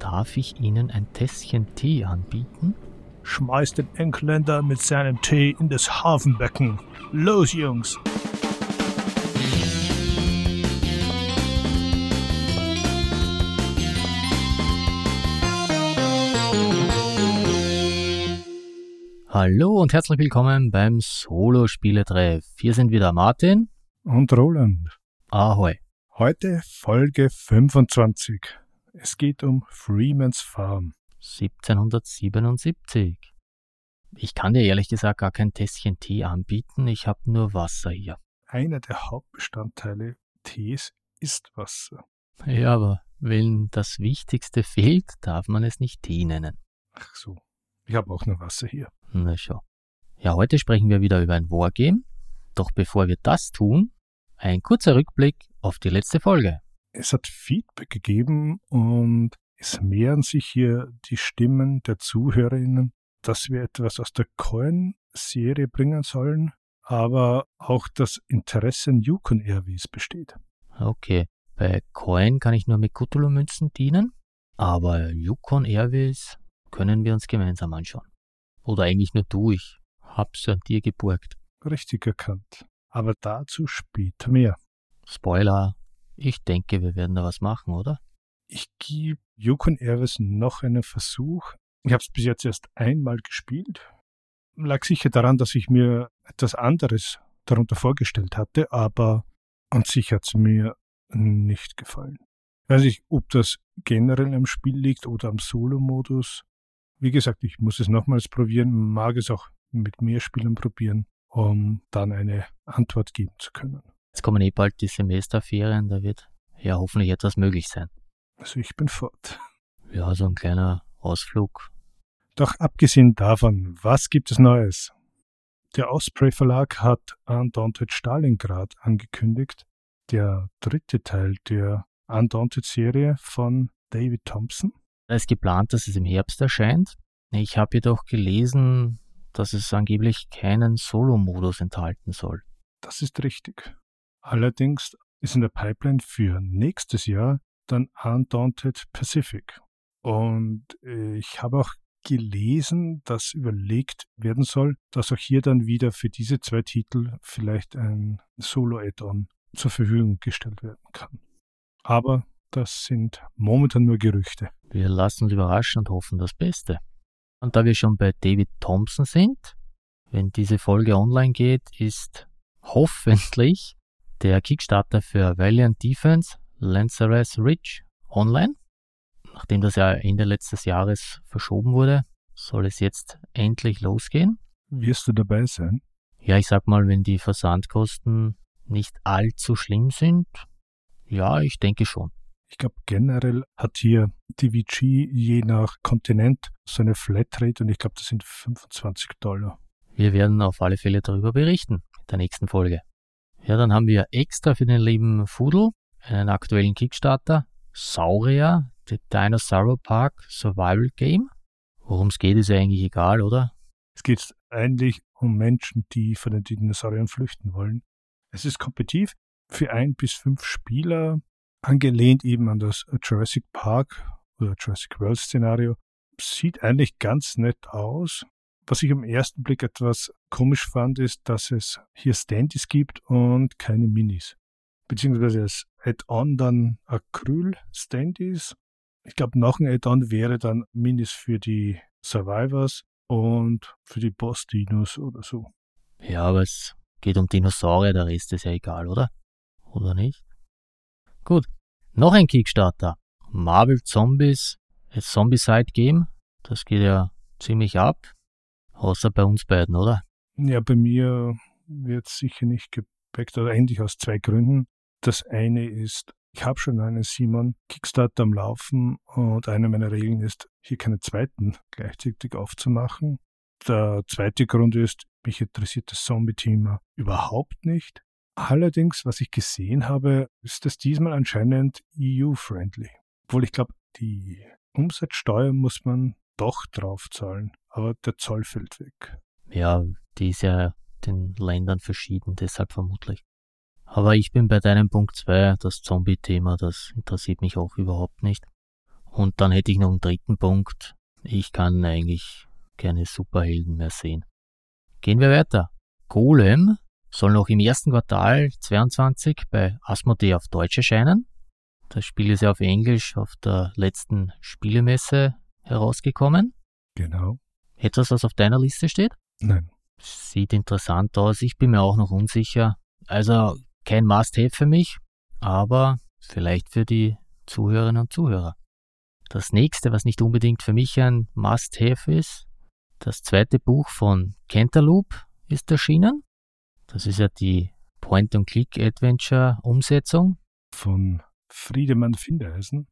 Darf ich Ihnen ein Tässchen Tee anbieten? Schmeißt den Engländer mit seinem Tee in das Hafenbecken. Los, Jungs! Hallo und herzlich willkommen beim Solo-Spieletreff. Hier sind wieder Martin Und Roland. Ahoi. Heute Folge 25. Es geht um Freeman's Farm. 1777. Ich kann dir ehrlich gesagt gar kein Tässchen Tee anbieten, ich habe nur Wasser hier. Einer der Hauptbestandteile Tees ist Wasser. Ja, aber wenn das Wichtigste fehlt, darf man es nicht Tee nennen. Ach so. Ich habe auch noch Wasser hier. Na schon. Ja, heute sprechen wir wieder über ein Wargame. Doch bevor wir das tun, ein kurzer Rückblick auf die letzte Folge. Es hat Feedback gegeben und es mehren sich hier die Stimmen der Zuhörerinnen, dass wir etwas aus der Coin-Serie bringen sollen, aber auch das Interesse an Yukon Airways besteht. Okay, bei Coin kann ich nur mit Cthulhu-Münzen dienen, aber Yukon Airways können wir uns gemeinsam anschauen. Oder eigentlich nur du, ich hab's an dir geborgt. Richtig erkannt. Aber dazu später mehr. Spoiler, ich denke, wir werden da was machen, oder? Ich gebe Yukon Airways noch einen Versuch. Ich habe es bis jetzt erst einmal gespielt. Lag sicher daran, dass ich mir etwas anderes darunter vorgestellt hatte, aber an sich hat es mir nicht gefallen. Ich weiß nicht, ob das generell am Spiel liegt oder am Solo-Modus. Wie gesagt, ich muss es nochmals probieren, mag es auch mit mehr Spielern probieren, um dann eine Antwort geben zu können. Jetzt kommen eh bald die Semesterferien, da wird ja hoffentlich etwas möglich sein. Also ich bin fort. Ja, so ein kleiner Ausflug. Doch abgesehen davon, was gibt es Neues? Der Osprey Verlag hat Undaunted Stalingrad angekündigt, der dritte Teil der Undaunted Serie von David Thompson. Da ist geplant, dass es im Herbst erscheint. Ich habe jedoch gelesen, dass es angeblich keinen Solo-Modus enthalten soll. Das ist richtig. Allerdings ist in der Pipeline für nächstes Jahr dann Undaunted Pacific. Und äh, ich habe auch gelesen, dass überlegt werden soll, dass auch hier dann wieder für diese zwei Titel vielleicht ein Solo-Add-on zur Verfügung gestellt werden kann. Aber das sind momentan nur Gerüchte. Wir lassen uns überraschen und hoffen das Beste. Und da wir schon bei David Thompson sind, wenn diese Folge online geht, ist hoffentlich der Kickstarter für Valiant Defense Lanceress Ridge online. Nachdem das ja Ende letztes Jahres verschoben wurde, soll es jetzt endlich losgehen. Wirst du dabei sein? Ja, ich sag mal, wenn die Versandkosten nicht allzu schlimm sind, ja, ich denke schon. Ich glaube, generell hat hier DVG je nach Kontinent so eine Flatrate und ich glaube, das sind 25 Dollar. Wir werden auf alle Fälle darüber berichten in der nächsten Folge. Ja, dann haben wir extra für den lieben Fudel einen aktuellen Kickstarter, Saurier, The Dinosaur Park Survival Game. Worum es geht, ist eigentlich egal, oder? Es geht eigentlich um Menschen, die von den Dinosauriern flüchten wollen. Es ist kompetitiv für ein bis fünf Spieler, angelehnt eben an das Jurassic Park oder Jurassic World Szenario. Sieht eigentlich ganz nett aus. Was ich am ersten Blick etwas komisch fand, ist, dass es hier Standys gibt und keine Minis. Beziehungsweise als Add-on dann Acryl-Standys. Ich glaube, noch ein Add-on wäre dann Minis für die Survivors und für die Boss-Dinos oder so. Ja, aber es geht um Dinosaurier, der Rest ist ja egal, oder? Oder nicht? Gut. Noch ein Kickstarter. Marvel Zombies, a Zombicide Game. Das geht ja ziemlich ab. Außer bei uns beiden, oder? Ja, bei mir wird sicher nicht gebackt, oder eigentlich aus zwei Gründen. Das eine ist, ich habe schon einen Simon Kickstarter am Laufen und eine meiner Regeln ist, hier keine zweiten gleichzeitig aufzumachen. Der zweite Grund ist, mich interessiert das Zombie-Thema überhaupt nicht. Allerdings, was ich gesehen habe, ist das diesmal anscheinend EU-friendly. Obwohl ich glaube, die Umsatzsteuer muss man doch draufzahlen, aber der Zoll fällt weg. Ja, die ist ja den Ländern verschieden, deshalb vermutlich. Aber ich bin bei deinem Punkt 2, das Zombie-Thema, das interessiert mich auch überhaupt nicht. Und dann hätte ich noch einen dritten Punkt. Ich kann eigentlich keine Superhelden mehr sehen. Gehen wir weiter. Golem soll noch im ersten Quartal 22 bei Asmodee auf Deutsch erscheinen. Das Spiel ist ja auf Englisch auf der letzten Spielemesse herausgekommen. Genau. Etwas, was auf deiner Liste steht? Nein. Sieht interessant aus. Ich bin mir auch noch unsicher. Also kein Must-Have für mich, aber vielleicht für die Zuhörerinnen und Zuhörer. Das nächste, was nicht unbedingt für mich ein Must-Have ist, das zweite Buch von Cantaloupe ist erschienen. Das ist ja die Point-and-Click-Adventure-Umsetzung. Von Friedemann Findeisen.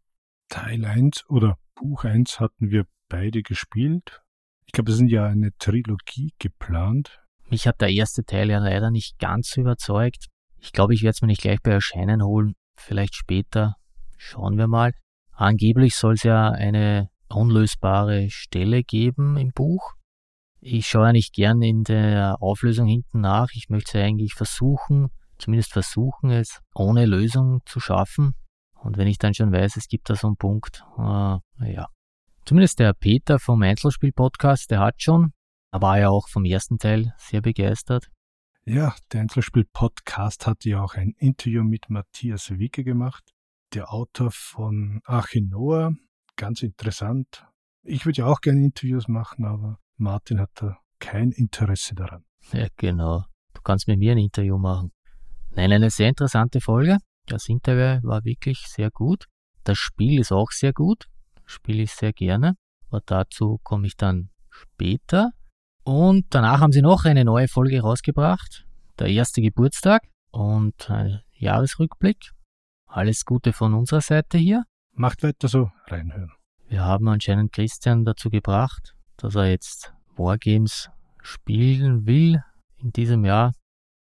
Teil 1 oder Buch 1 hatten wir beide gespielt. Ich glaube, es sind ja eine Trilogie geplant. Mich hat der erste Teil ja leider nicht ganz überzeugt. Ich glaube, ich werde es mir nicht gleich bei Erscheinen holen, vielleicht später. Schauen wir mal. Angeblich soll es ja eine unlösbare Stelle geben im Buch. Ich schaue ja nicht gern in der Auflösung hinten nach. Ich möchte eigentlich versuchen, zumindest versuchen, es ohne Lösung zu schaffen. Und wenn ich dann schon weiß, es gibt da so einen Punkt, äh, ja. Zumindest der Peter vom Einzelspiel-Podcast, der hat schon, er war ja auch vom ersten Teil sehr begeistert. Ja, der Einzelspiel-Podcast hat ja auch ein Interview mit Matthias Wicke gemacht, der Autor von Achinoa. Ganz interessant. Ich würde ja auch gerne Interviews machen, aber Martin hat da kein Interesse daran. Ja, genau. Du kannst mit mir ein Interview machen. Nein, eine sehr interessante Folge. Das Interview war wirklich sehr gut. Das Spiel ist auch sehr gut. Spiele ich sehr gerne. Aber dazu komme ich dann später. Und danach haben sie noch eine neue Folge rausgebracht. Der erste Geburtstag und ein Jahresrückblick. Alles Gute von unserer Seite hier. Macht weiter so, reinhören. Wir haben anscheinend Christian dazu gebracht, dass er jetzt Wargames spielen will in diesem Jahr.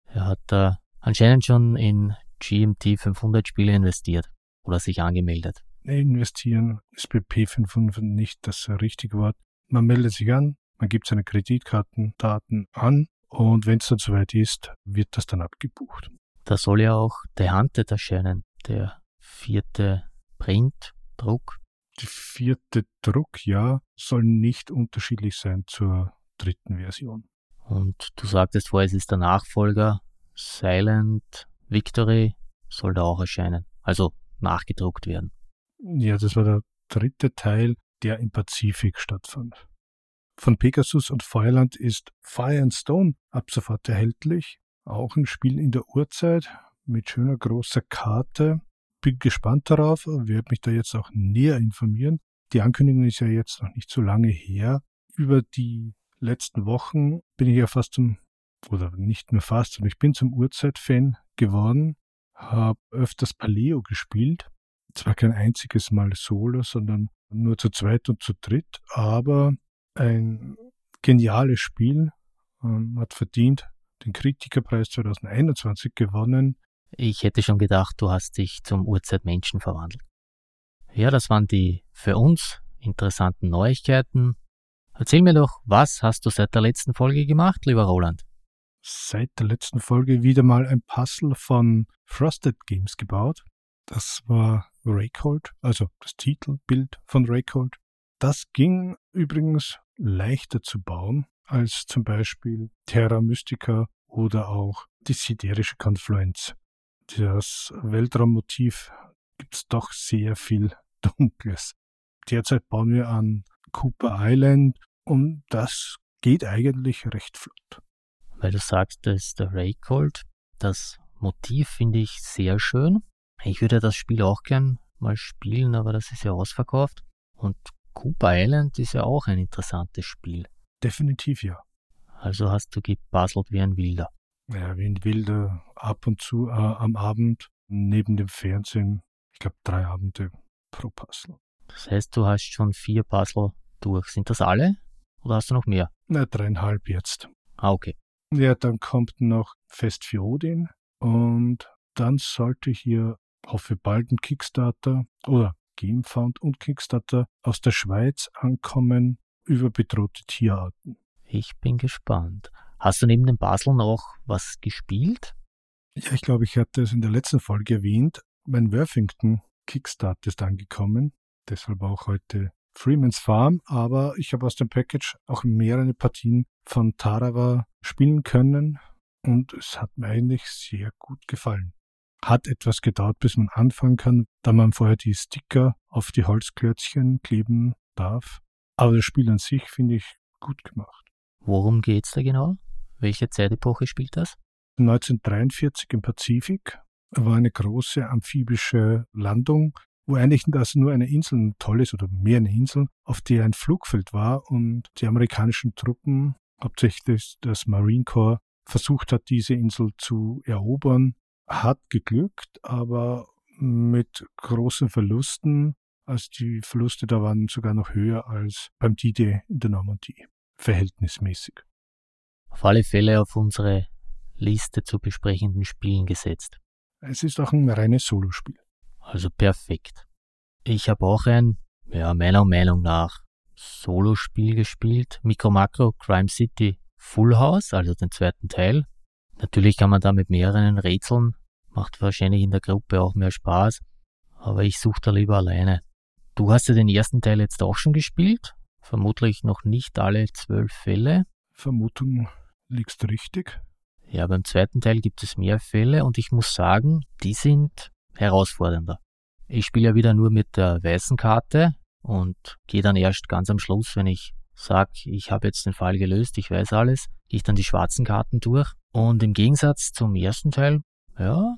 Er hat da anscheinend schon in GMT 500 Spiele investiert oder sich angemeldet. Investieren ist bei P500 nicht das richtige Wort. Man meldet sich an, man gibt seine Kreditkartendaten an und wenn es dann soweit ist, wird das dann abgebucht. Da soll ja auch The Hunted erscheinen, der vierte Printdruck die vierte Druck, ja, soll nicht unterschiedlich sein zur dritten Version. Und du sagtest vorher, es ist der Nachfolger. Silent Victory soll da auch erscheinen. Also nachgedruckt werden. Ja, das war der dritte Teil, der im Pazifik stattfand. Von Pegasus und Feuerland ist Fire and Stone ab sofort erhältlich. Auch ein Spiel in der Urzeit mit schöner großer Karte bin gespannt darauf, werde mich da jetzt auch näher informieren. Die Ankündigung ist ja jetzt noch nicht so lange her. Über die letzten Wochen bin ich ja fast zum, oder nicht nur fast, sondern ich bin zum Uhrzeit-Fan geworden, habe öfters Paleo gespielt. Zwar kein einziges Mal solo, sondern nur zu zweit und zu dritt, aber ein geniales Spiel, ähm, hat verdient den Kritikerpreis 2021 gewonnen. Ich hätte schon gedacht, du hast dich zum Urzeitmenschen verwandelt. Ja, das waren die für uns interessanten Neuigkeiten. Erzähl mir doch, was hast du seit der letzten Folge gemacht, lieber Roland? Seit der letzten Folge wieder mal ein Puzzle von Frosted Games gebaut. Das war Raycold, also das Titelbild von Raycold. Das ging übrigens leichter zu bauen als zum Beispiel Terra Mystica oder auch die siderische Konfluenz das Weltraummotiv gibt es doch sehr viel Dunkles. Derzeit bauen wir an Cooper Island und das geht eigentlich recht flott. Weil du sagst, das ist der Raycold. Das Motiv finde ich sehr schön. Ich würde das Spiel auch gern mal spielen, aber das ist ja ausverkauft. Und Cooper Island ist ja auch ein interessantes Spiel. Definitiv ja. Also hast du gepuzzelt wie ein Wilder. Ja, wie ein Wilder ab und zu äh, am Abend neben dem Fernsehen. Ich glaube, drei Abende pro Puzzle. Das heißt, du hast schon vier Puzzle durch. Sind das alle? Oder hast du noch mehr? Na, dreieinhalb jetzt. Ah, okay. Ja, dann kommt noch Fest für Odin und dann sollte hier, hoffe bald ein Kickstarter oder Gamefound und Kickstarter aus der Schweiz ankommen über bedrohte Tierarten. Ich bin gespannt. Hast du neben dem Basel noch was gespielt? Ja, ich glaube, ich hatte es in der letzten Folge erwähnt. Mein Worthington Kickstart ist angekommen. Deshalb auch heute Freeman's Farm, aber ich habe aus dem Package auch mehrere Partien von Tarawa spielen können und es hat mir eigentlich sehr gut gefallen. Hat etwas gedauert, bis man anfangen kann, da man vorher die Sticker auf die Holzklötzchen kleben darf. Aber das Spiel an sich finde ich gut gemacht. Worum geht's da genau? Welche Zeitepoche spielt das? 1943 im Pazifik war eine große amphibische Landung wo eigentlich das nur eine Insel ein tolles oder mehrere Inseln, auf der ein Flugfeld war und die amerikanischen Truppen, hauptsächlich das Marine Corps, versucht hat, diese Insel zu erobern. Hat geglückt, aber mit großen Verlusten. Also die Verluste da waren sogar noch höher als beim D-Day in der Normandie. Verhältnismäßig. Auf alle Fälle auf unsere Liste zu besprechenden Spielen gesetzt. Es ist auch ein reines Solospiel. Also perfekt. Ich habe auch ein, ja, meiner Meinung nach, Solo-Spiel gespielt. Micro Macro Crime City Full House, also den zweiten Teil. Natürlich kann man da mit mehreren Rätseln, macht wahrscheinlich in der Gruppe auch mehr Spaß, aber ich suche da lieber alleine. Du hast ja den ersten Teil jetzt auch schon gespielt, vermutlich noch nicht alle zwölf Fälle. Vermutung liegst richtig. Ja, beim zweiten Teil gibt es mehr Fälle und ich muss sagen, die sind herausfordernder. Ich spiele ja wieder nur mit der weißen Karte und gehe dann erst ganz am Schluss, wenn ich sage, ich habe jetzt den Fall gelöst, ich weiß alles, gehe ich dann die schwarzen Karten durch. Und im Gegensatz zum ersten Teil, ja,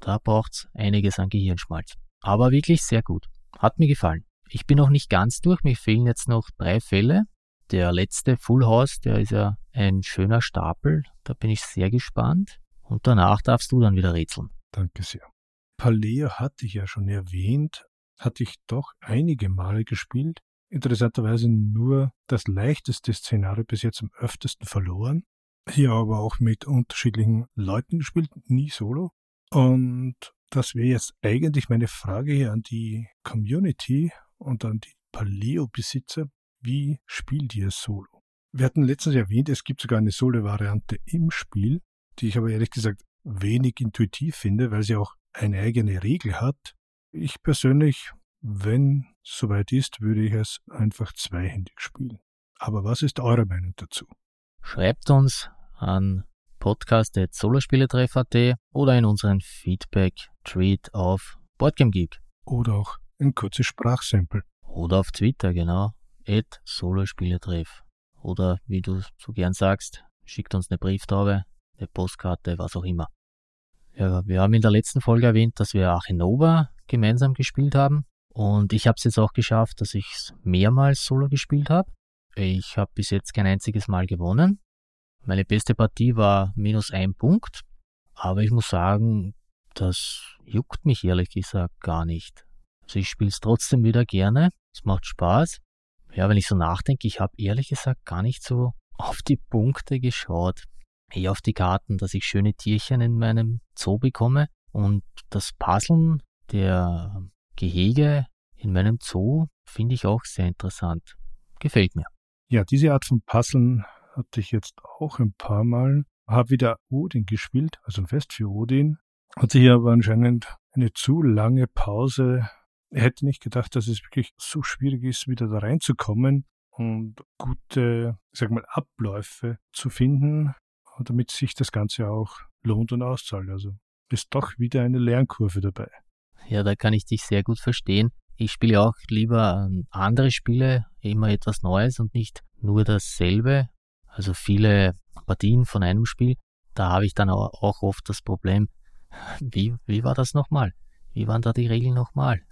da braucht's einiges an Gehirnschmalz. Aber wirklich sehr gut. Hat mir gefallen. Ich bin noch nicht ganz durch, mir fehlen jetzt noch drei Fälle. Der letzte Full House, der ist ja ein schöner Stapel, da bin ich sehr gespannt. Und danach darfst du dann wieder rätseln. Danke sehr. Paleo hatte ich ja schon erwähnt, hatte ich doch einige Male gespielt. Interessanterweise nur das leichteste Szenario bis jetzt am öftesten verloren. Hier aber auch mit unterschiedlichen Leuten gespielt, nie solo. Und das wäre jetzt eigentlich meine Frage hier an die Community und an die Paleo-Besitzer. Wie spielt ihr solo? Wir hatten letztens erwähnt, es gibt sogar eine Solo-Variante im Spiel, die ich aber ehrlich gesagt wenig intuitiv finde, weil sie auch eine eigene Regel hat. Ich persönlich, wenn soweit ist, würde ich es einfach zweihändig spielen. Aber was ist eure Meinung dazu? Schreibt uns an podcast.solospieletreff.at oder in unseren Feedback-Tweet auf BoardgameGeek. Oder auch ein kurzes Sprachsample. Oder auf Twitter, genau. At Solospieletreff. Oder wie du so gern sagst, schickt uns eine Brieftaube, eine Postkarte, was auch immer. Ja, wir haben in der letzten Folge erwähnt, dass wir Achinova gemeinsam gespielt haben. Und ich habe es jetzt auch geschafft, dass ich es mehrmals solo gespielt habe. Ich habe bis jetzt kein einziges Mal gewonnen. Meine beste Partie war minus ein Punkt. Aber ich muss sagen, das juckt mich ehrlich gesagt gar nicht. Also ich spiele es trotzdem wieder gerne. Es macht Spaß. Ja, wenn ich so nachdenke, ich habe ehrlich gesagt gar nicht so auf die Punkte geschaut eher auf die Karten, dass ich schöne Tierchen in meinem Zoo bekomme und das Puzzeln der Gehege in meinem Zoo finde ich auch sehr interessant. Gefällt mir. Ja, diese Art von Puzzeln hatte ich jetzt auch ein paar Mal. Habe wieder Odin gespielt, also ein Fest für Odin. Hatte hier aber anscheinend eine zu lange Pause. Ich hätte nicht gedacht, dass es wirklich so schwierig ist, wieder da reinzukommen und gute, sag mal, Abläufe zu finden damit sich das Ganze auch lohnt und auszahlt. Also ist doch wieder eine Lernkurve dabei. Ja, da kann ich dich sehr gut verstehen. Ich spiele auch lieber andere Spiele, immer etwas Neues und nicht nur dasselbe. Also viele Partien von einem Spiel. Da habe ich dann auch oft das Problem, wie, wie war das nochmal? Wie waren da die Regeln nochmal?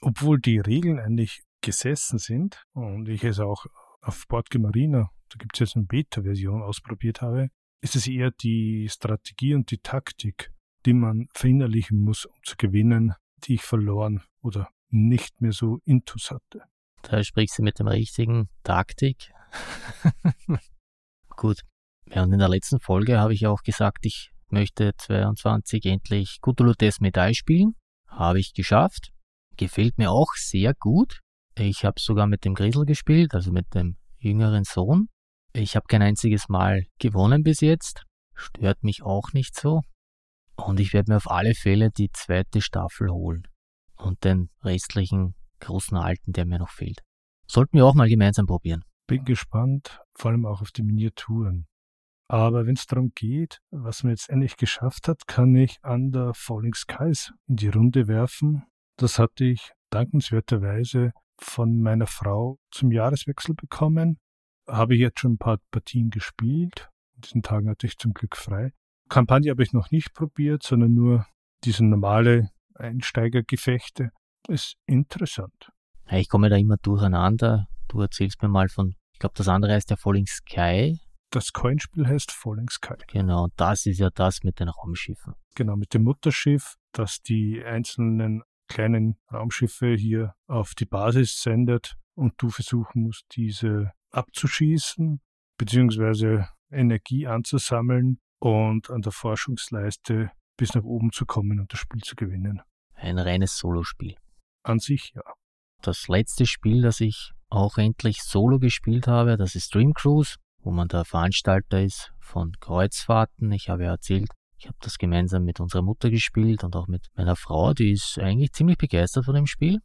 Obwohl die Regeln eigentlich gesessen sind und ich es auch auf Boardgame Marina, da gibt es jetzt eine Beta-Version, ausprobiert habe, ist es eher die Strategie und die Taktik, die man verinnerlichen muss, um zu gewinnen, die ich verloren oder nicht mehr so intus hatte. Da sprichst du mit dem richtigen Taktik. Gut. Ja, und in der letzten Folge habe ich auch gesagt, ich möchte 22 endlich Death Medaille spielen. Habe ich geschafft. Gefällt mir auch sehr gut. Ich habe sogar mit dem Grisel gespielt, also mit dem jüngeren Sohn. Ich habe kein einziges Mal gewonnen bis jetzt. Stört mich auch nicht so. Und ich werde mir auf alle Fälle die zweite Staffel holen und den restlichen großen alten, der mir noch fehlt. Sollten wir auch mal gemeinsam probieren. Bin gespannt, vor allem auch auf die Miniaturen. Aber wenn es darum geht, was man jetzt endlich geschafft hat, kann ich Under Falling Skies in die Runde werfen. Das hatte ich dankenswerterweise von meiner Frau zum Jahreswechsel bekommen. Habe jetzt schon ein paar Partien gespielt. In diesen Tagen hatte ich zum Glück frei. Kampagne habe ich noch nicht probiert, sondern nur diese normale Einsteigergefechte. Ist interessant. Ich komme da immer durcheinander. Du erzählst mir mal von, ich glaube, das andere heißt der Falling Sky. Das Coinspiel heißt Falling Sky. Genau, das ist ja das mit den Raumschiffen. Genau, mit dem Mutterschiff, das die einzelnen kleinen Raumschiffe hier auf die Basis sendet und du versuchen musst, diese abzuschießen, beziehungsweise Energie anzusammeln und an der Forschungsleiste bis nach oben zu kommen und das Spiel zu gewinnen. Ein reines Solospiel. An sich ja. Das letzte Spiel, das ich auch endlich solo gespielt habe, das ist Dream Cruise, wo man der Veranstalter ist von Kreuzfahrten. Ich habe ja erzählt, ich habe das gemeinsam mit unserer Mutter gespielt und auch mit meiner Frau, die ist eigentlich ziemlich begeistert von dem Spiel.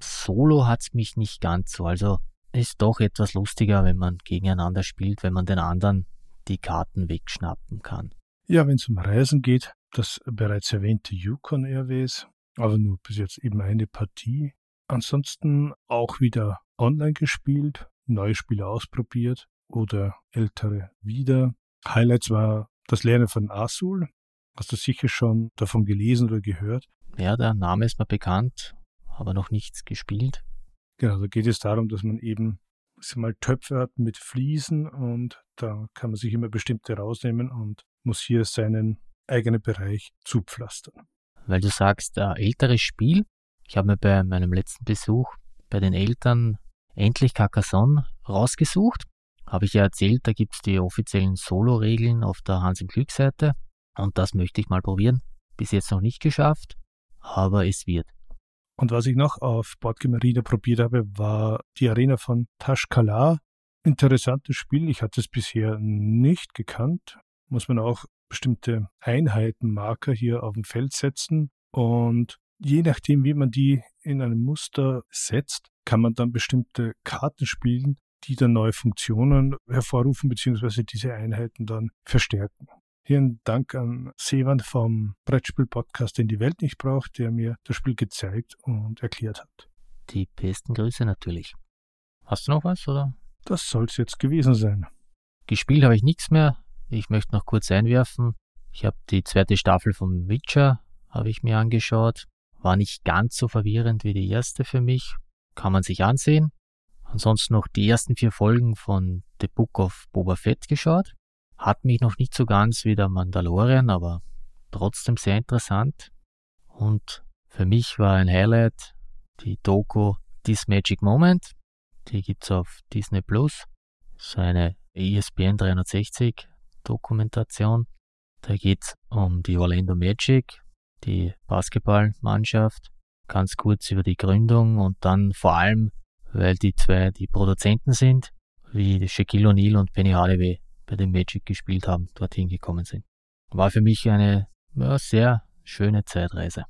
Solo hat's mich nicht ganz so, also ist doch etwas lustiger, wenn man gegeneinander spielt, wenn man den anderen die Karten wegschnappen kann. Ja, wenn es um Reisen geht, das bereits erwähnte Yukon Airways, aber nur bis jetzt eben eine Partie. Ansonsten auch wieder online gespielt, neue Spiele ausprobiert oder ältere wieder. Highlights war das Lernen von Azul, Hast du sicher schon davon gelesen oder gehört? Ja, der Name ist mir bekannt, aber noch nichts gespielt. Genau, da geht es darum, dass man eben mal Töpfe hat mit Fliesen und da kann man sich immer bestimmte rausnehmen und muss hier seinen eigenen Bereich zupflastern. Weil du sagst, ein älteres Spiel. Ich habe mir bei meinem letzten Besuch bei den Eltern endlich Carcassonne rausgesucht. Habe ich ja erzählt, da gibt es die offiziellen Solo-Regeln auf der Hans im Glück-Seite. Und das möchte ich mal probieren. Bis jetzt noch nicht geschafft, aber es wird. Und was ich noch auf Boardgame Arena probiert habe, war die Arena von Tashkala. Interessantes Spiel. Ich hatte es bisher nicht gekannt. Muss man auch bestimmte Einheitenmarker hier auf dem Feld setzen. Und je nachdem, wie man die in einem Muster setzt, kann man dann bestimmte Karten spielen, die dann neue Funktionen hervorrufen, beziehungsweise diese Einheiten dann verstärken. Hier ein Dank an Sevan vom Brettspiel-Podcast, den die Welt nicht braucht, der mir das Spiel gezeigt und erklärt hat. Die besten Grüße natürlich. Hast du noch was, oder? Das soll's jetzt gewesen sein. Gespielt habe ich nichts mehr. Ich möchte noch kurz einwerfen. Ich habe die zweite Staffel von Witcher habe ich mir angeschaut. War nicht ganz so verwirrend wie die erste für mich. Kann man sich ansehen. Ansonsten noch die ersten vier Folgen von The Book of Boba Fett geschaut. Hat mich noch nicht so ganz wie der Mandalorian, aber trotzdem sehr interessant. Und für mich war ein Highlight die Doku This Magic Moment. Die gibt's auf Disney Plus. So eine ESPN 360 Dokumentation. Da geht's um die Orlando Magic, die Basketballmannschaft. Ganz kurz über die Gründung und dann vor allem, weil die zwei die Produzenten sind, wie Shaquille O'Neal und Penny Hardaway bei den Magic gespielt haben, dorthin gekommen sind. War für mich eine ja, sehr schöne Zeitreise.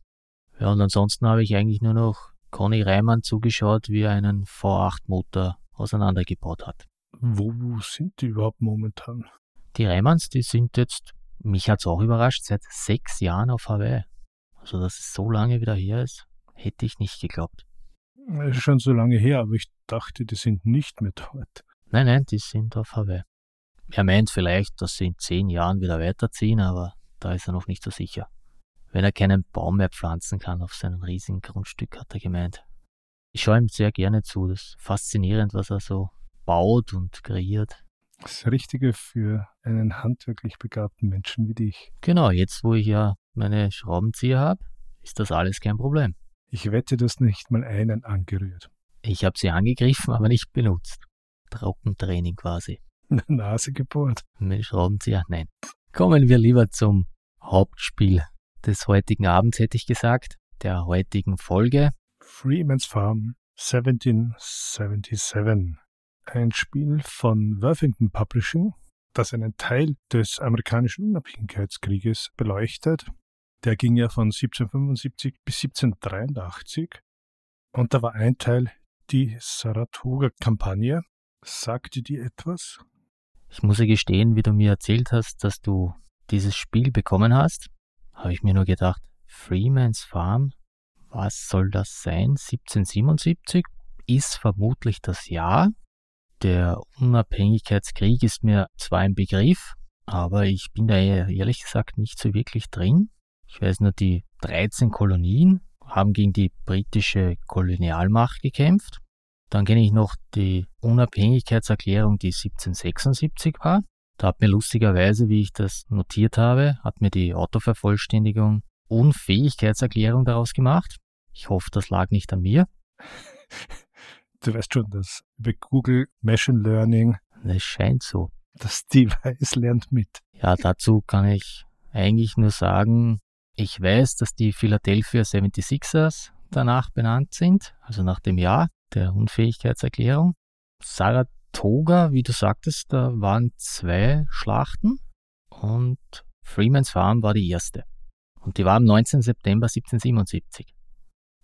Ja, und ansonsten habe ich eigentlich nur noch Conny Reimann zugeschaut, wie er einen V8-Motor auseinandergebaut hat. Wo sind die überhaupt momentan? Die Reimanns, die sind jetzt, mich hat es auch überrascht, seit sechs Jahren auf Hawaii. Also, dass es so lange wieder her ist, hätte ich nicht geglaubt. Es ist schon so lange her, aber ich dachte, die sind nicht mehr dort. Nein, nein, die sind auf Hawaii. Er meint vielleicht, dass sie in zehn Jahren wieder weiterziehen, aber da ist er noch nicht so sicher. Wenn er keinen Baum mehr pflanzen kann auf seinem riesigen Grundstück, hat er gemeint. Ich schaue ihm sehr gerne zu. Das ist faszinierend, was er so baut und kreiert. Das Richtige für einen handwerklich begabten Menschen wie dich. Genau, jetzt wo ich ja meine Schraubenzieher habe, ist das alles kein Problem. Ich wette, dass nicht mal einen angerührt. Ich habe sie angegriffen, aber nicht benutzt. Trockentraining quasi. Nase gebohrt. Mit Schraubenzieher? Nein. Kommen wir lieber zum Hauptspiel des heutigen Abends, hätte ich gesagt, der heutigen Folge. Freeman's Farm 1777. Ein Spiel von Worthington Publishing, das einen Teil des amerikanischen Unabhängigkeitskrieges beleuchtet. Der ging ja von 1775 bis 1783 Und da war ein Teil die Saratoga-Kampagne. Sagte dir etwas? Ich muss ja gestehen, wie du mir erzählt hast, dass du dieses Spiel bekommen hast, habe ich mir nur gedacht, Freeman's Farm, was soll das sein? 1777 ist vermutlich das Jahr. Der Unabhängigkeitskrieg ist mir zwar ein Begriff, aber ich bin da ehrlich gesagt nicht so wirklich drin. Ich weiß nur, die 13 Kolonien haben gegen die britische Kolonialmacht gekämpft. Dann kenne ich noch die Unabhängigkeitserklärung, die 1776 war. Da hat mir lustigerweise, wie ich das notiert habe, hat mir die Autovervollständigung Unfähigkeitserklärung daraus gemacht. Ich hoffe, das lag nicht an mir. Du weißt schon, dass bei Google Machine Learning. Es scheint so. Das Device lernt mit. Ja, dazu kann ich eigentlich nur sagen, ich weiß, dass die Philadelphia 76ers danach benannt sind, also nach dem Jahr der Unfähigkeitserklärung. Saratoga, wie du sagtest, da waren zwei Schlachten und Freeman's Farm war die erste. Und die war am 19. September 1777.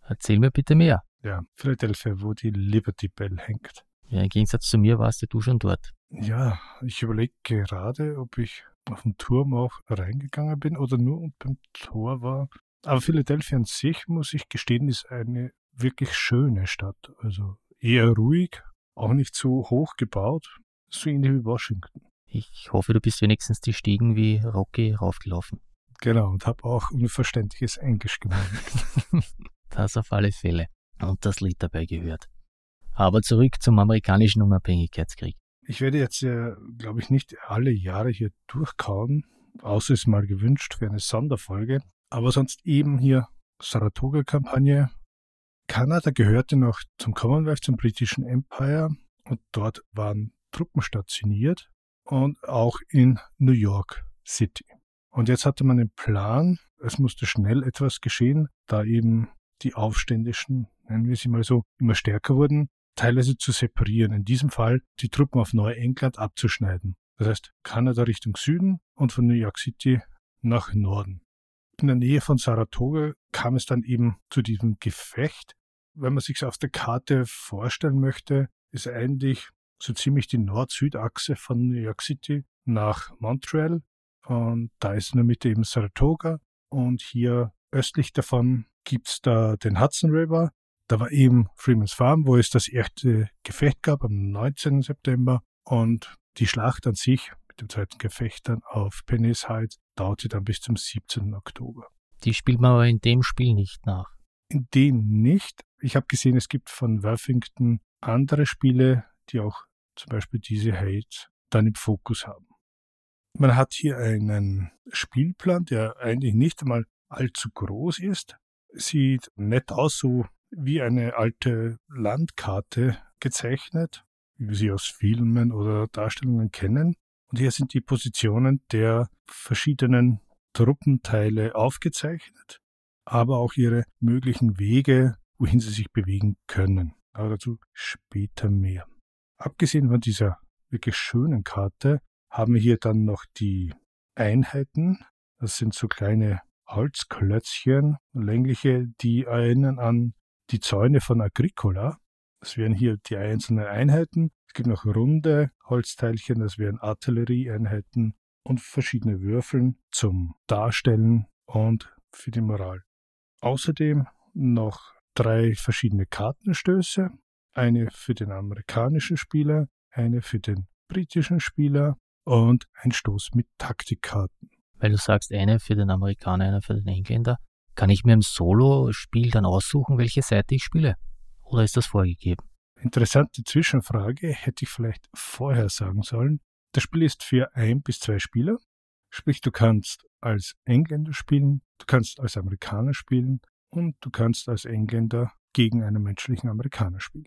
Erzähl mir bitte mehr. Ja, Philadelphia, wo die Liberty Bell hängt. Ja, Im Gegensatz zu mir warst du schon dort. Ja, ich überlege gerade, ob ich auf dem Turm auch reingegangen bin oder nur beim Tor war. Aber Philadelphia an sich, muss ich gestehen, ist eine wirklich schöne Stadt. Also eher ruhig, auch nicht so hoch gebaut, so ähnlich wie Washington. Ich hoffe, du bist wenigstens die Stiegen wie Rocky raufgelaufen. Genau, und habe auch unverständliches Englisch gemeint. das auf alle Fälle. Und das Lied dabei gehört. Aber zurück zum amerikanischen Unabhängigkeitskrieg. Ich werde jetzt ja, glaube ich, nicht alle Jahre hier durchkauen, außer es mal gewünscht für eine Sonderfolge. Aber sonst eben hier Saratoga-Kampagne. Kanada gehörte noch zum Commonwealth, zum britischen Empire und dort waren Truppen stationiert und auch in New York City. Und jetzt hatte man den Plan, es musste schnell etwas geschehen, da eben die Aufständischen, nennen wir sie mal so, immer stärker wurden teilweise zu separieren. In diesem Fall die Truppen auf Neuengland abzuschneiden. Das heißt Kanada Richtung Süden und von New York City nach Norden. In der Nähe von Saratoga kam es dann eben zu diesem Gefecht. Wenn man sich auf der Karte vorstellen möchte, ist eigentlich so ziemlich die Nord-Süd-Achse von New York City nach Montreal. Und da ist in der Mitte eben Saratoga. Und hier östlich davon gibt's da den Hudson River da war eben Freeman's Farm, wo es das erste Gefecht gab am 19. September und die Schlacht an sich mit dem zweiten Gefecht dann auf Penny's Heights dauerte dann bis zum 17. Oktober. Die spielt man aber in dem Spiel nicht nach. In dem nicht. Ich habe gesehen, es gibt von Worthington andere Spiele, die auch zum Beispiel diese Hate dann im Fokus haben. Man hat hier einen Spielplan, der eigentlich nicht einmal allzu groß ist. Sieht nett aus, so wie eine alte Landkarte gezeichnet, wie wir sie aus Filmen oder Darstellungen kennen. Und hier sind die Positionen der verschiedenen Truppenteile aufgezeichnet, aber auch ihre möglichen Wege, wohin sie sich bewegen können. Aber dazu später mehr. Abgesehen von dieser wirklich schönen Karte haben wir hier dann noch die Einheiten. Das sind so kleine Holzklötzchen, längliche, die erinnern an die Zäune von Agricola. Das wären hier die einzelnen Einheiten. Es gibt noch runde Holzteilchen, das wären Artillerieeinheiten und verschiedene Würfeln zum Darstellen und für die Moral. Außerdem noch drei verschiedene Kartenstöße. Eine für den amerikanischen Spieler, eine für den britischen Spieler und ein Stoß mit Taktikkarten. Weil du sagst, eine für den Amerikaner, eine für den Engländer. Kann ich mir im Solo-Spiel dann aussuchen, welche Seite ich spiele? Oder ist das vorgegeben? Interessante Zwischenfrage hätte ich vielleicht vorher sagen sollen. Das Spiel ist für ein bis zwei Spieler. Sprich, du kannst als Engländer spielen, du kannst als Amerikaner spielen und du kannst als Engländer gegen einen menschlichen Amerikaner spielen.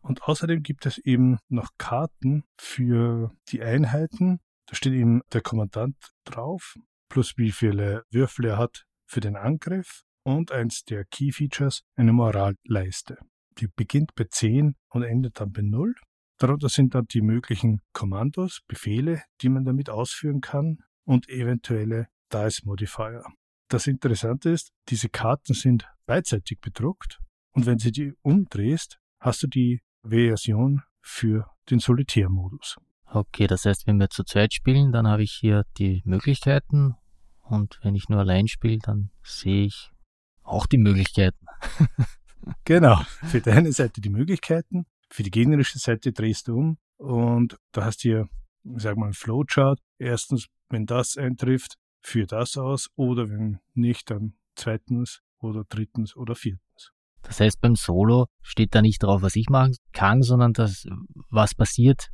Und außerdem gibt es eben noch Karten für die Einheiten. Da steht eben der Kommandant drauf, plus wie viele Würfel er hat für den Angriff und eins der Key Features eine Moralleiste. Die beginnt bei 10 und endet dann bei 0. Darunter sind dann die möglichen Kommandos, Befehle, die man damit ausführen kann und eventuelle Dice Modifier. Das Interessante ist, diese Karten sind beidseitig bedruckt Und wenn du die umdrehst, hast du die Version für den Solitärmodus. Okay, das heißt, wenn wir zu zweit spielen, dann habe ich hier die Möglichkeiten und wenn ich nur allein spiele, dann sehe ich auch die Möglichkeiten. genau, für deine Seite die Möglichkeiten, für die gegnerische Seite drehst du um und da hast du hier, ich sag mal, ein Flowchart. Erstens, wenn das eintrifft, führ das aus oder wenn nicht, dann zweitens oder drittens oder viertens. Das heißt, beim Solo steht da nicht drauf, was ich machen kann, sondern das, was passiert,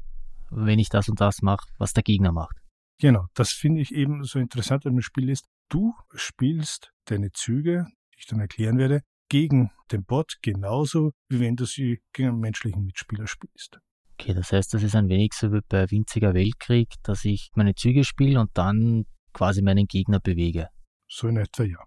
wenn ich das und das mache, was der Gegner macht. Genau, das finde ich eben so interessant an dem Spiel ist, du spielst deine Züge, die ich dann erklären werde, gegen den Bot genauso, wie wenn du sie gegen einen menschlichen Mitspieler spielst. Okay, das heißt, das ist ein wenig so wie bei Winziger Weltkrieg, dass ich meine Züge spiele und dann quasi meinen Gegner bewege. So in etwa, ja.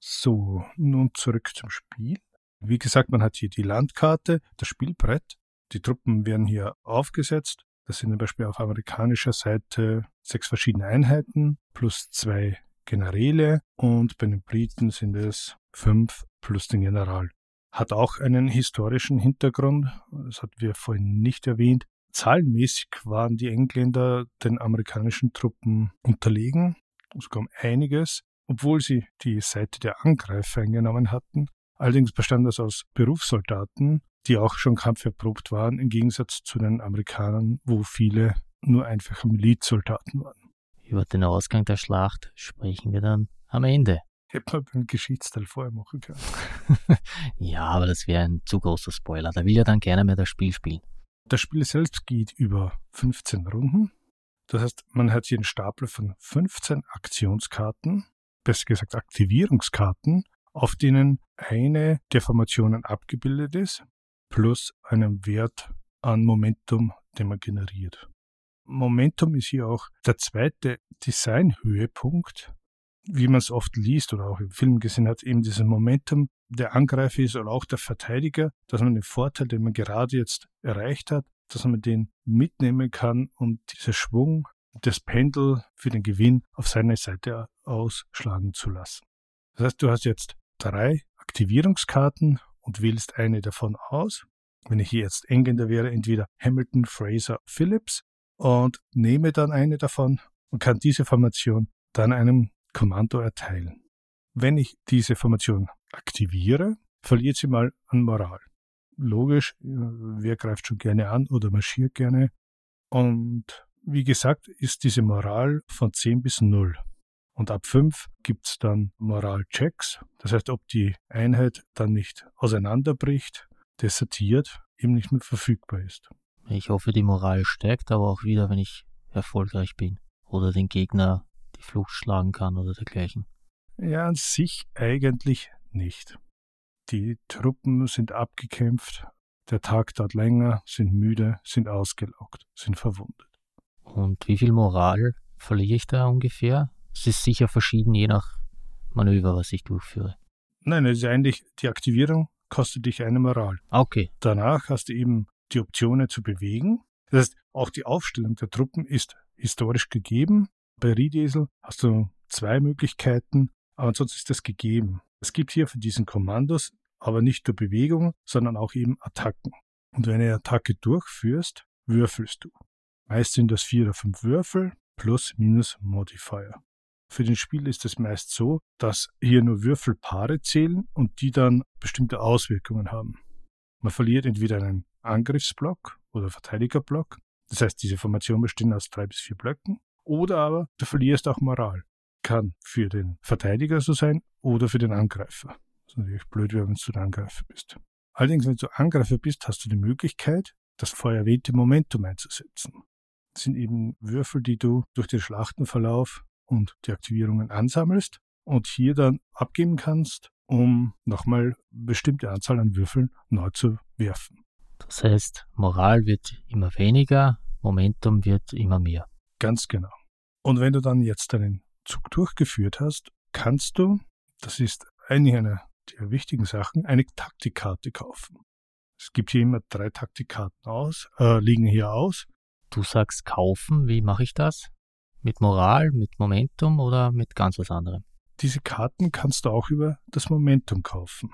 So, nun zurück zum Spiel. Wie gesagt, man hat hier die Landkarte, das Spielbrett. Die Truppen werden hier aufgesetzt. Das sind zum Beispiel auf amerikanischer Seite sechs verschiedene Einheiten plus zwei Generäle und bei den Briten sind es fünf plus den General. Hat auch einen historischen Hintergrund, das hatten wir vorhin nicht erwähnt. Zahlenmäßig waren die Engländer den amerikanischen Truppen unterlegen. Es kam einiges, obwohl sie die Seite der Angreifer eingenommen hatten. Allerdings bestand das aus Berufssoldaten, die auch schon kampferprobt waren, im Gegensatz zu den Amerikanern, wo viele nur einfache Milizsoldaten waren. Über den Ausgang der Schlacht sprechen wir dann am Ende. Hätte man beim Geschichtsteil vorher machen können. ja, aber das wäre ein zu großer Spoiler. Da will ja dann gerne mehr das Spiel spielen. Das Spiel selbst geht über 15 Runden. Das heißt, man hat hier einen Stapel von 15 Aktionskarten, besser gesagt Aktivierungskarten, auf denen eine der Formationen abgebildet ist, plus einen Wert an Momentum, den man generiert. Momentum ist hier auch der zweite Designhöhepunkt, wie man es oft liest oder auch im Film gesehen hat, eben dieses Momentum, der Angreifer ist oder auch der Verteidiger, dass man den Vorteil, den man gerade jetzt erreicht hat, dass man den mitnehmen kann und dieser Schwung, das Pendel für den Gewinn auf seine Seite ausschlagen zu lassen. Das heißt, du hast jetzt drei Aktivierungskarten und wählst eine davon aus. Wenn ich hier jetzt Engländer wäre, entweder Hamilton, Fraser, Phillips und nehme dann eine davon und kann diese Formation dann einem Kommando erteilen. Wenn ich diese Formation aktiviere, verliert sie mal an Moral. Logisch, äh, wer greift schon gerne an oder marschiert gerne. Und wie gesagt, ist diese Moral von 10 bis 0. Und ab 5 gibt es dann Moralchecks. Das heißt, ob die Einheit dann nicht auseinanderbricht, desertiert, eben nicht mehr verfügbar ist. Ich hoffe, die Moral steigt aber auch wieder, wenn ich erfolgreich bin oder den Gegner die Flucht schlagen kann oder dergleichen. Ja, an sich eigentlich nicht. Die Truppen sind abgekämpft, der Tag dauert länger, sind müde, sind ausgelaugt, sind verwundet. Und wie viel Moral verliere ich da ungefähr? Es ist sicher verschieden, je nach Manöver, was ich durchführe. Nein, es ist eigentlich die Aktivierung kostet dich eine Moral. Okay. Danach hast du eben die Optionen zu bewegen. Das heißt, auch die Aufstellung der Truppen ist historisch gegeben. Bei Riedesel hast du zwei Möglichkeiten, aber ansonsten ist das gegeben. Es gibt hier für diesen Kommandos aber nicht nur Bewegung, sondern auch eben Attacken. Und wenn du eine Attacke durchführst, würfelst du. Meist sind das vier oder fünf Würfel plus minus Modifier. Für den Spiel ist es meist so, dass hier nur Würfelpaare zählen und die dann bestimmte Auswirkungen haben. Man verliert entweder einen Angriffsblock oder Verteidigerblock, das heißt, diese Formation besteht aus drei bis vier Blöcken, oder aber du verlierst auch Moral. Kann für den Verteidiger so sein oder für den Angreifer. Das ist natürlich blöd, wenn du der Angreifer bist. Allerdings, wenn du Angreifer bist, hast du die Möglichkeit, das vorher erwähnte Momentum einzusetzen. Das sind eben Würfel, die du durch den Schlachtenverlauf und die Aktivierungen ansammelst und hier dann abgeben kannst, um nochmal bestimmte Anzahl an Würfeln neu zu werfen. Das heißt, Moral wird immer weniger, Momentum wird immer mehr. Ganz genau. Und wenn du dann jetzt deinen Zug durchgeführt hast, kannst du, das ist eigentlich eine der wichtigen Sachen, eine Taktikkarte kaufen. Es gibt hier immer drei Taktikkarten aus, äh, liegen hier aus. Du sagst kaufen, wie mache ich das? Mit Moral, mit Momentum oder mit ganz was anderem? Diese Karten kannst du auch über das Momentum kaufen.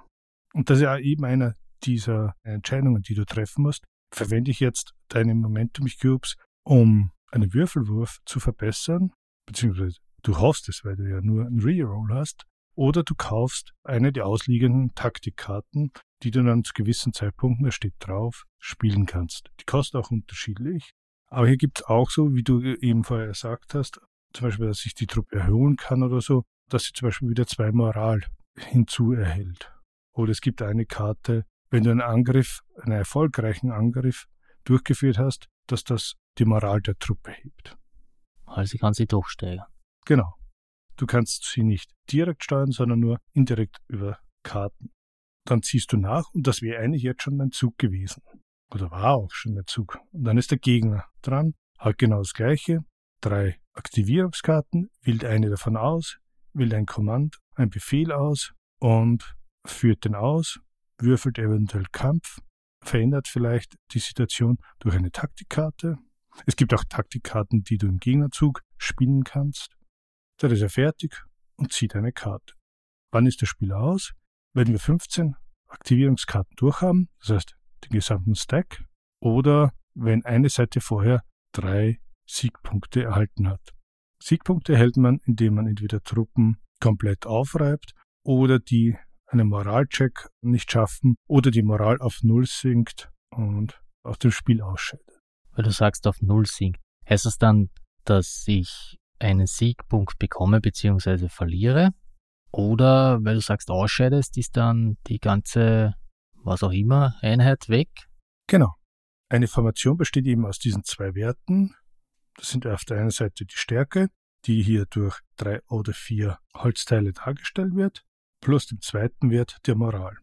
Und das ist ja eben einer dieser Entscheidungen, die du treffen musst. Verwende ich jetzt deine Momentum Cubes, um einen Würfelwurf zu verbessern, beziehungsweise du hoffst es, weil du ja nur einen Reroll hast, oder du kaufst eine der ausliegenden Taktikkarten, die du dann zu gewissen Zeitpunkten, da steht drauf, spielen kannst. Die kosten auch unterschiedlich. Aber hier gibt es auch so, wie du eben vorher gesagt hast, zum Beispiel, dass ich die Truppe erhöhen kann oder so, dass sie zum Beispiel wieder zwei Moral hinzu erhält. Oder es gibt eine Karte, wenn du einen Angriff, einen erfolgreichen Angriff durchgeführt hast, dass das die Moral der Truppe hebt. Also kann sie doch steigern. Genau. Du kannst sie nicht direkt steuern, sondern nur indirekt über Karten. Dann ziehst du nach und das wäre eigentlich jetzt schon dein Zug gewesen. Oder war auch schon der Zug. Und dann ist der Gegner dran, hat genau das gleiche. Drei Aktivierungskarten, wählt eine davon aus, wählt ein Kommand, ein Befehl aus und führt den aus, würfelt eventuell Kampf, verändert vielleicht die Situation durch eine Taktikkarte. Es gibt auch Taktikkarten, die du im Gegnerzug spielen kannst. Dann ist er fertig und zieht eine Karte. Wann ist das Spiel aus? Wenn wir 15 Aktivierungskarten durchhaben, das heißt den gesamten Stack, oder wenn eine Seite vorher drei Siegpunkte erhalten hat. Siegpunkte erhält man, indem man entweder Truppen komplett aufreibt oder die einen Moralcheck nicht schaffen oder die Moral auf Null sinkt und aus dem Spiel ausscheidet. Weil du sagst auf Null sinkt. Heißt das dann, dass ich einen Siegpunkt bekomme bzw. verliere? Oder weil du sagst ausscheidest, ist dann die ganze, was auch immer, Einheit weg? Genau. Eine Formation besteht eben aus diesen zwei Werten. Das sind auf der einen Seite die Stärke, die hier durch drei oder vier Holzteile dargestellt wird, plus dem zweiten Wert der Moral.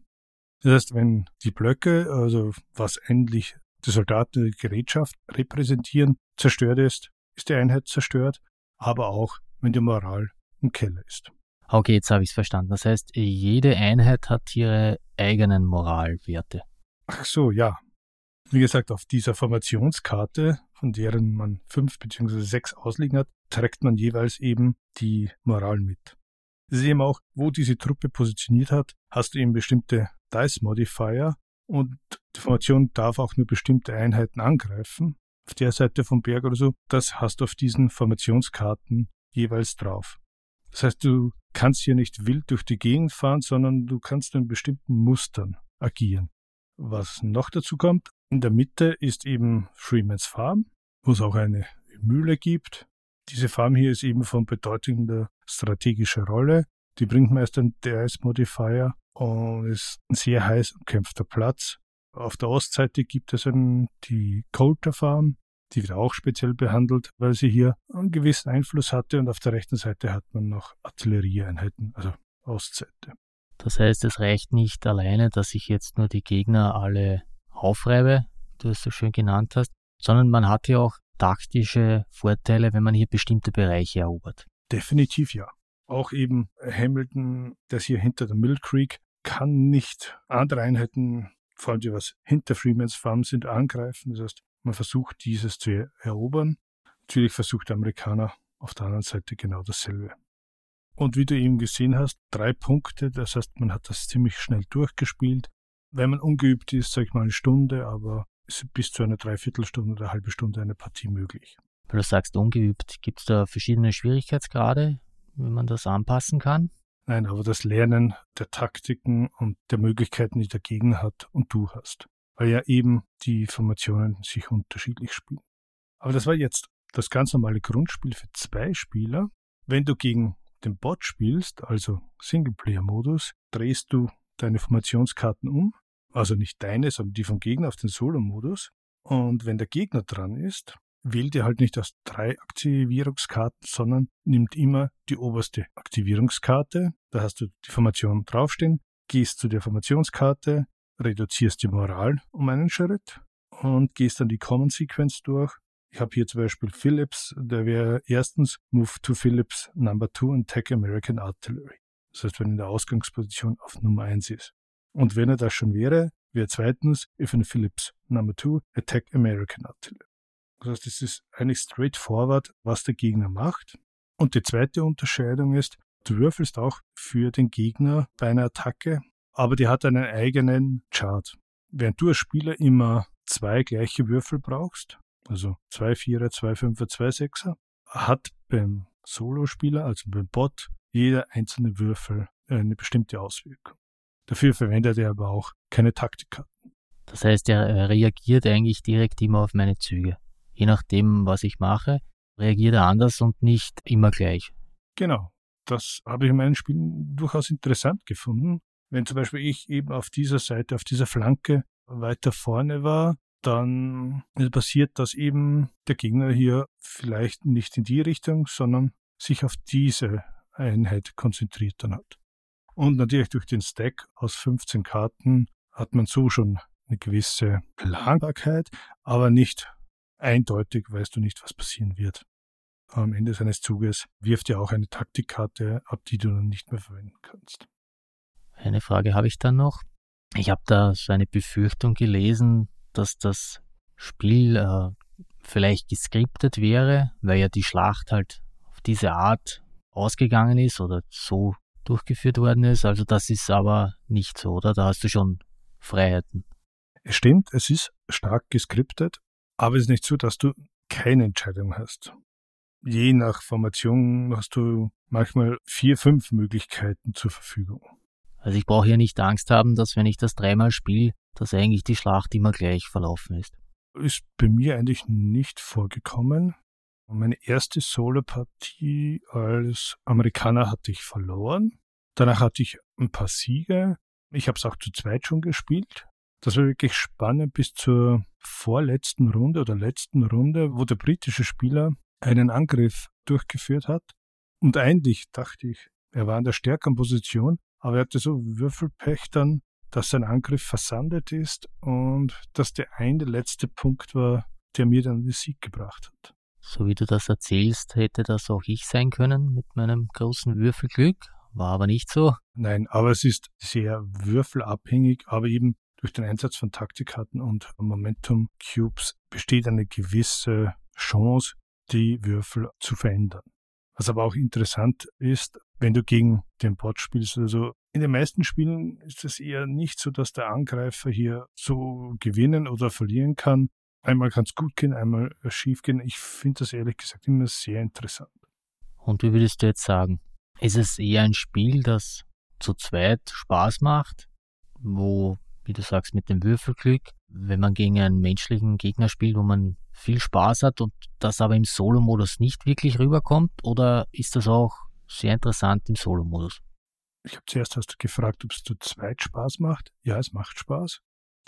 Das heißt, wenn die Blöcke, also was endlich die Soldaten die Gerätschaft repräsentieren, zerstört ist, ist die Einheit zerstört, aber auch wenn die Moral im Keller ist. Okay, jetzt habe ich es verstanden. Das heißt, jede Einheit hat ihre eigenen Moralwerte. Ach so, ja. Wie gesagt, auf dieser Formationskarte, von deren man fünf bzw. sechs ausliegen hat, trägt man jeweils eben die Moral mit. Das ist eben auch, wo diese Truppe positioniert hat, hast du eben bestimmte Dice-Modifier und die Formation darf auch nur bestimmte Einheiten angreifen. Auf der Seite vom Berg oder so, das hast du auf diesen Formationskarten jeweils drauf. Das heißt, du kannst hier nicht wild durch die Gegend fahren, sondern du kannst in bestimmten Mustern agieren. Was noch dazu kommt, in der Mitte ist eben Freeman's Farm, wo es auch eine Mühle gibt. Diese Farm hier ist eben von bedeutender strategischer Rolle. Die bringt meist einen DS-Modifier und ist ein sehr heiß umkämpfter Platz. Auf der Ostseite gibt es einen, die Coulter Farm, die wird auch speziell behandelt, weil sie hier einen gewissen Einfluss hatte und auf der rechten Seite hat man noch Artillerieeinheiten, also Ostseite. Das heißt, es reicht nicht alleine, dass ich jetzt nur die Gegner alle aufreibe, du es so schön genannt hast, sondern man hat ja auch taktische Vorteile, wenn man hier bestimmte Bereiche erobert. Definitiv ja. Auch eben Hamilton, das hier hinter der Mill Creek, kann nicht andere Einheiten, vor allem die was hinter Freeman's Farm sind, angreifen. Das heißt, man versucht dieses zu erobern. Natürlich versucht der Amerikaner auf der anderen Seite genau dasselbe. Und wie du eben gesehen hast, drei Punkte, das heißt, man hat das ziemlich schnell durchgespielt. Wenn man ungeübt ist, sag ich mal eine Stunde, aber ist bis zu einer Dreiviertelstunde oder eine halbe Stunde eine Partie möglich. Weil du sagst ungeübt, gibt es da verschiedene Schwierigkeitsgrade, wie man das anpassen kann? Nein, aber das Lernen der Taktiken und der Möglichkeiten, die der Gegner hat und du hast. Weil ja eben die Formationen sich unterschiedlich spielen. Aber das war jetzt das ganz normale Grundspiel für zwei Spieler. Wenn du gegen den Bot spielst, also Singleplayer-Modus, drehst du deine Formationskarten um. Also nicht deine, sondern die vom Gegner auf den Solo-Modus. Und wenn der Gegner dran ist, wählt ihr halt nicht aus drei Aktivierungskarten, sondern nimmt immer die oberste Aktivierungskarte. Da hast du die Formation draufstehen, gehst zu der Formationskarte, reduzierst die Moral um einen Schritt und gehst dann die Common Sequence durch. Ich habe hier zum Beispiel Phillips, der wäre erstens Move to Phillips Number 2 and Take American Artillery. Das heißt, wenn in der Ausgangsposition auf Nummer 1 ist. Und wenn er das schon wäre, wäre zweitens, if in Phillips Number 2, Attack American Artillery. Das heißt, es ist eigentlich straightforward, was der Gegner macht. Und die zweite Unterscheidung ist, du würfelst auch für den Gegner bei einer Attacke aber die hat einen eigenen Chart. Während du als Spieler immer zwei gleiche Würfel brauchst, also zwei Vierer, zwei Fünfer, zwei Sechser, hat beim Solospieler, also beim Bot, jeder einzelne Würfel eine bestimmte Auswirkung. Dafür verwendet er aber auch keine Taktikkarten. Das heißt, er reagiert eigentlich direkt immer auf meine Züge. Je nachdem, was ich mache, reagiert er anders und nicht immer gleich. Genau. Das habe ich in meinen Spielen durchaus interessant gefunden. Wenn zum Beispiel ich eben auf dieser Seite, auf dieser Flanke weiter vorne war, dann passiert, dass eben der Gegner hier vielleicht nicht in die Richtung, sondern sich auf diese Einheit konzentriert dann hat. Und natürlich durch den Stack aus 15 Karten hat man so schon eine gewisse Planbarkeit, aber nicht eindeutig weißt du nicht, was passieren wird. Am Ende seines Zuges wirft er auch eine Taktikkarte ab, die du dann nicht mehr verwenden kannst. Eine Frage habe ich dann noch. Ich habe da so eine Befürchtung gelesen, dass das Spiel äh, vielleicht geskriptet wäre, weil ja die Schlacht halt auf diese Art ausgegangen ist oder so durchgeführt worden ist. Also das ist aber nicht so, oder? Da hast du schon Freiheiten. Es stimmt, es ist stark geskriptet, aber es ist nicht so, dass du keine Entscheidung hast. Je nach Formation hast du manchmal vier, fünf Möglichkeiten zur Verfügung. Also ich brauche ja nicht Angst haben, dass wenn ich das dreimal spiele, dass eigentlich die Schlacht immer gleich verlaufen ist. Ist bei mir eigentlich nicht vorgekommen. Meine erste Solo-Partie als Amerikaner hatte ich verloren. Danach hatte ich ein paar Siege. Ich habe es auch zu zweit schon gespielt. Das war wirklich spannend bis zur vorletzten Runde oder letzten Runde, wo der britische Spieler einen Angriff durchgeführt hat. Und eigentlich dachte ich, er war in der stärkeren Position, aber er hatte so Würfelpech dann, dass sein Angriff versandet ist und dass der eine letzte Punkt war, der mir dann den Sieg gebracht hat. So wie du das erzählst, hätte das auch ich sein können mit meinem großen Würfelglück, war aber nicht so. Nein, aber es ist sehr würfelabhängig, aber eben durch den Einsatz von Taktikkarten und Momentum Cubes besteht eine gewisse Chance, die Würfel zu verändern. Was aber auch interessant ist, wenn du gegen den Bot spielst also in den meisten Spielen ist es eher nicht so, dass der Angreifer hier so gewinnen oder verlieren kann. Einmal kann es gut gehen, einmal schief gehen. Ich finde das ehrlich gesagt immer sehr interessant. Und wie würdest du jetzt sagen? Ist es eher ein Spiel, das zu zweit Spaß macht, wo, wie du sagst, mit dem Würfelglück, wenn man gegen einen menschlichen Gegner spielt, wo man viel Spaß hat und das aber im Solo-Modus nicht wirklich rüberkommt? Oder ist das auch sehr interessant im Solo-Modus? Ich habe zuerst hast du gefragt, ob es zu zweit Spaß macht. Ja, es macht Spaß.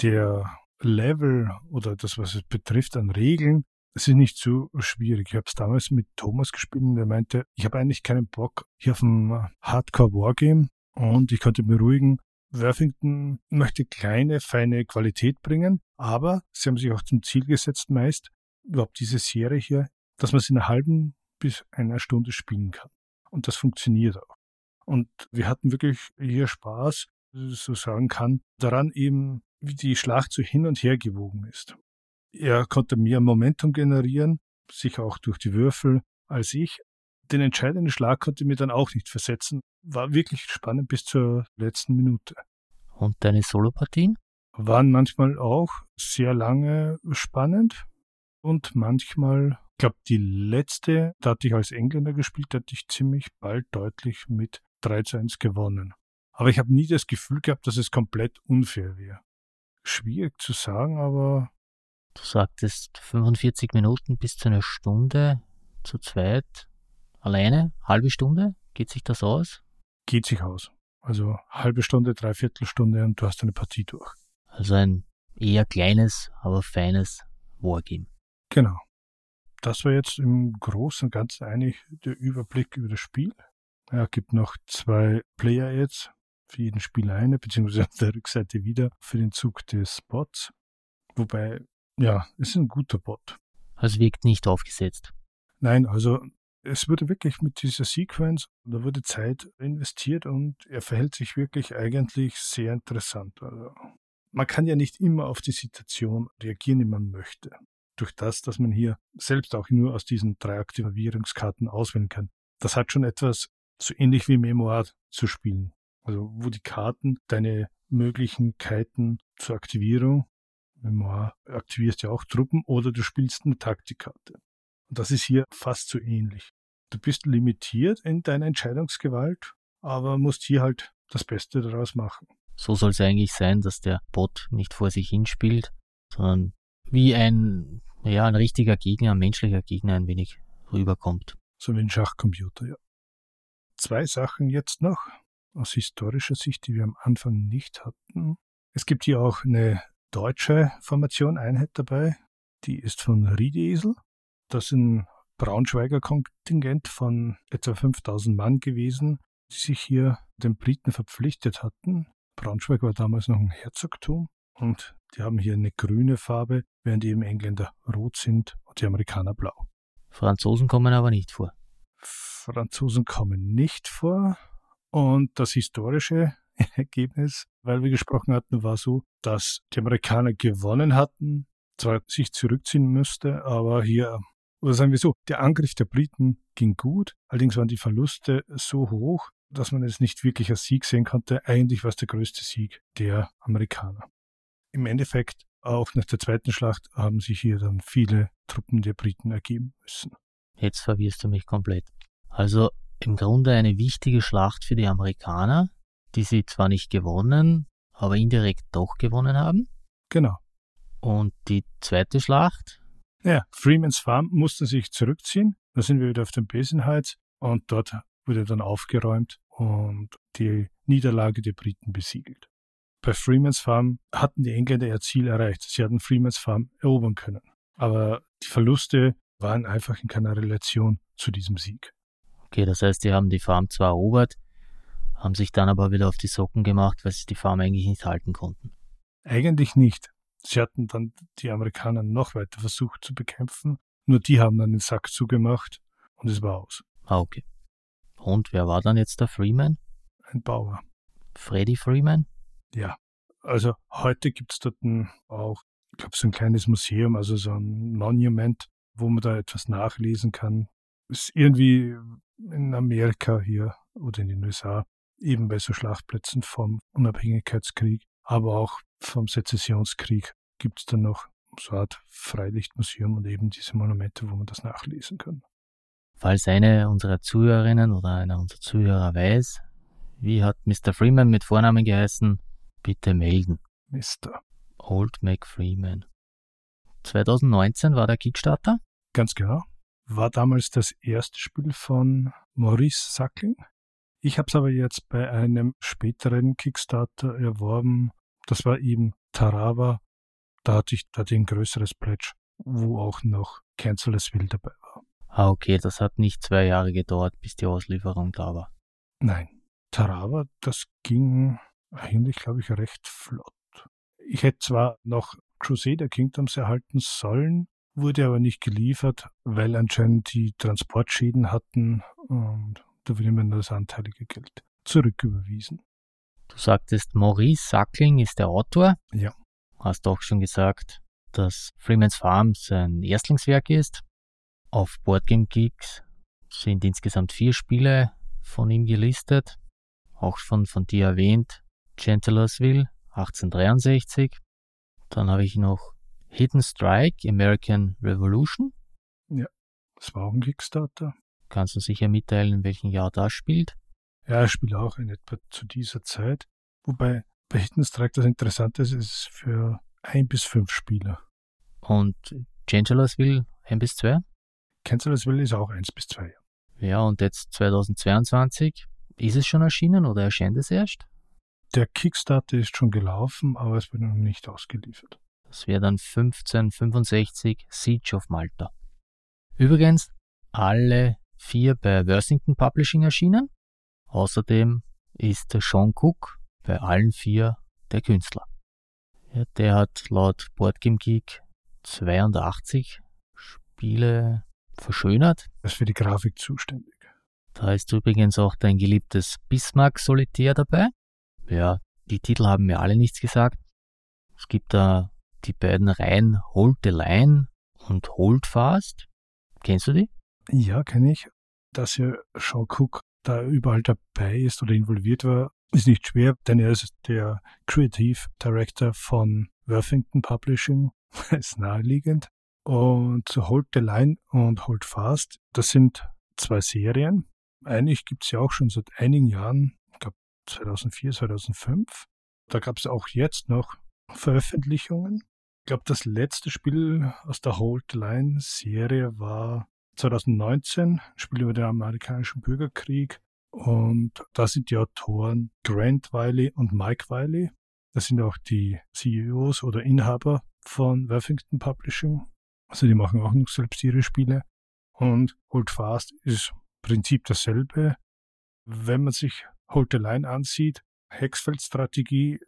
Der Level oder das, was es betrifft an Regeln, ist nicht so schwierig. Ich habe es damals mit Thomas gespielt und er meinte, ich habe eigentlich keinen Bock hier auf ein Hardcore-Wargame und ich konnte beruhigen, Worthington möchte kleine, feine Qualität bringen, aber sie haben sich auch zum Ziel gesetzt, meist überhaupt diese Serie hier, dass man sie in einer halben bis einer Stunde spielen kann. Und das funktioniert auch. Und wir hatten wirklich hier Spaß, so sagen kann, daran eben, wie die Schlacht so hin und her gewogen ist. Er konnte mehr Momentum generieren, sicher auch durch die Würfel, als ich. Den entscheidenden Schlag konnte mir dann auch nicht versetzen. War wirklich spannend bis zur letzten Minute. Und deine Solopartien? Waren manchmal auch sehr lange spannend und manchmal, ich glaube, die letzte, da hatte ich als Engländer gespielt, da hatte ich ziemlich bald deutlich mit 3 zu 1 gewonnen. Aber ich habe nie das Gefühl gehabt, dass es komplett unfair wäre. Schwierig zu sagen, aber. Du sagtest 45 Minuten bis zu einer Stunde zu zweit. Alleine? Halbe Stunde? Geht sich das aus? Geht sich aus. Also halbe Stunde, dreiviertel Stunde und du hast eine Partie durch. Also ein eher kleines, aber feines Wargame. Genau. Das war jetzt im Großen und Ganzen eigentlich der Überblick über das Spiel. Ja, gibt noch zwei Player-Ads für jeden Spieler eine, beziehungsweise auf der Rückseite wieder für den Zug des Bots. Wobei, ja, es ist ein guter Bot. Also wirkt nicht aufgesetzt. Nein, also es wurde wirklich mit dieser Sequence, da wurde Zeit investiert und er verhält sich wirklich eigentlich sehr interessant. Also man kann ja nicht immer auf die Situation reagieren, wie man möchte. Durch das, dass man hier selbst auch nur aus diesen drei Aktivierungskarten auswählen kann. Das hat schon etwas so ähnlich wie Memoir zu spielen. Also wo die Karten deine Möglichkeiten zur Aktivierung, Memoir, aktivierst ja auch Truppen oder du spielst eine Taktikkarte. Und das ist hier fast so ähnlich. Du bist limitiert in deiner Entscheidungsgewalt, aber musst hier halt das Beste daraus machen. So soll es eigentlich sein, dass der Bot nicht vor sich hinspielt, sondern wie ein, ja, ein richtiger Gegner, ein menschlicher Gegner ein wenig rüberkommt. So wie ein Schachcomputer, ja. Zwei Sachen jetzt noch aus historischer Sicht, die wir am Anfang nicht hatten. Es gibt hier auch eine deutsche Formation, Einheit dabei. Die ist von Riedesel. Das ist ein Braunschweiger Kontingent von etwa 5000 Mann gewesen, die sich hier den Briten verpflichtet hatten. Braunschweig war damals noch ein Herzogtum und die haben hier eine grüne Farbe, während die Engländer rot sind und die Amerikaner blau. Franzosen kommen aber nicht vor. Franzosen kommen nicht vor. Und das historische Ergebnis, weil wir gesprochen hatten, war so, dass die Amerikaner gewonnen hatten, zwar sich zurückziehen müsste, aber hier, oder sagen wir so, der Angriff der Briten ging gut, allerdings waren die Verluste so hoch, dass man es nicht wirklich als Sieg sehen konnte. Eigentlich war es der größte Sieg der Amerikaner. Im Endeffekt, auch nach der zweiten Schlacht, haben sich hier dann viele Truppen der Briten ergeben müssen. Jetzt verwirrst du mich komplett. Also im Grunde eine wichtige Schlacht für die Amerikaner, die sie zwar nicht gewonnen, aber indirekt doch gewonnen haben. Genau. Und die zweite Schlacht? Ja, Freeman's Farm musste sich zurückziehen. Da sind wir wieder auf dem Basin Heights und dort wurde dann aufgeräumt und die Niederlage der Briten besiegelt. Bei Freeman's Farm hatten die Engländer ihr Ziel erreicht. Sie hatten Freeman's Farm erobern können. Aber die Verluste waren einfach in keiner Relation zu diesem Sieg. Okay, das heißt, die haben die Farm zwar erobert, haben sich dann aber wieder auf die Socken gemacht, weil sie die Farm eigentlich nicht halten konnten. Eigentlich nicht. Sie hatten dann die Amerikaner noch weiter versucht zu bekämpfen, nur die haben dann den Sack zugemacht und es war aus. Ah, okay. Und wer war dann jetzt der Freeman? Ein Bauer. Freddy Freeman? Ja. Also heute gibt es dort auch, ich glaube, so ein kleines Museum, also so ein Monument, wo man da etwas nachlesen kann. Ist irgendwie in Amerika hier oder in den USA, eben bei so Schlachtplätzen vom Unabhängigkeitskrieg, aber auch vom Sezessionskrieg gibt es dann noch so eine Art Freilichtmuseum und eben diese Monumente, wo man das nachlesen kann. Falls eine unserer Zuhörerinnen oder einer unserer Zuhörer weiß, wie hat Mr. Freeman mit Vornamen geheißen, bitte melden. Mr. Old Mac Freeman. 2019 war der Kickstarter? Ganz genau war damals das erste Spiel von Maurice Sackling. Ich habe es aber jetzt bei einem späteren Kickstarter erworben. Das war eben Tarawa. Da hatte ich da ein größeres Pledge, wo auch noch Cancel as Will dabei war. Ah, okay, das hat nicht zwei Jahre gedauert, bis die Auslieferung da war. Nein, Tarawa, das ging eigentlich, glaube ich, recht flott. Ich hätte zwar noch Crusader Kingdoms erhalten sollen, wurde aber nicht geliefert, weil anscheinend die Transportschäden hatten und mir das anteilige Geld zurücküberwiesen. Du sagtest, Maurice Sackling ist der Autor. Ja. Hast auch schon gesagt, dass Freeman's Farm sein Erstlingswerk ist. Auf Boardgame Geeks sind insgesamt vier Spiele von ihm gelistet. Auch schon von dir erwähnt, Gentlersville 1863. Dann habe ich noch Hidden Strike, American Revolution. Ja, das war auch ein Kickstarter. Kannst du sicher mitteilen, in welchem Jahr das spielt? Ja, er spielt auch in etwa zu dieser Zeit. Wobei bei Hidden Strike das Interessante ist, es ist für ein bis fünf Spieler. Und Chancellorsville ein bis zwei? Chancellorsville ist auch eins bis zwei. Ja, und jetzt 2022, ist es schon erschienen oder erscheint es erst? Der Kickstarter ist schon gelaufen, aber es wird noch nicht ausgeliefert. Das wäre dann 1565 Siege of Malta. Übrigens, alle vier bei Worthington Publishing erschienen. Außerdem ist Sean Cook bei allen vier der Künstler. Ja, der hat laut Boardgame Geek 82 Spiele verschönert. Er ist für die Grafik zuständig. Da ist übrigens auch dein geliebtes Bismarck Solitär dabei. Ja, die Titel haben mir alle nichts gesagt. Es gibt da die beiden Reihen Hold the Line und Hold Fast. Kennst du die? Ja, kenne ich. Dass ja Sean Cook da überall dabei ist oder involviert war, ist nicht schwer, denn er ist der Creative Director von Worthington Publishing. ist naheliegend. Und Hold the Line und Hold Fast, das sind zwei Serien. Eigentlich gibt es ja auch schon seit einigen Jahren, ich glaube 2004, 2005. Da gab es auch jetzt noch Veröffentlichungen. Ich glaube, das letzte Spiel aus der Hold the Line Serie war 2019, ein Spiel über den amerikanischen Bürgerkrieg. Und da sind die Autoren Grant Wiley und Mike Wiley. Das sind auch die CEOs oder Inhaber von Worthington Publishing. Also die machen auch noch selbst ihre Spiele. Und Hold Fast ist im Prinzip dasselbe. Wenn man sich Hold the Line ansieht, Hexfeld-Strategie,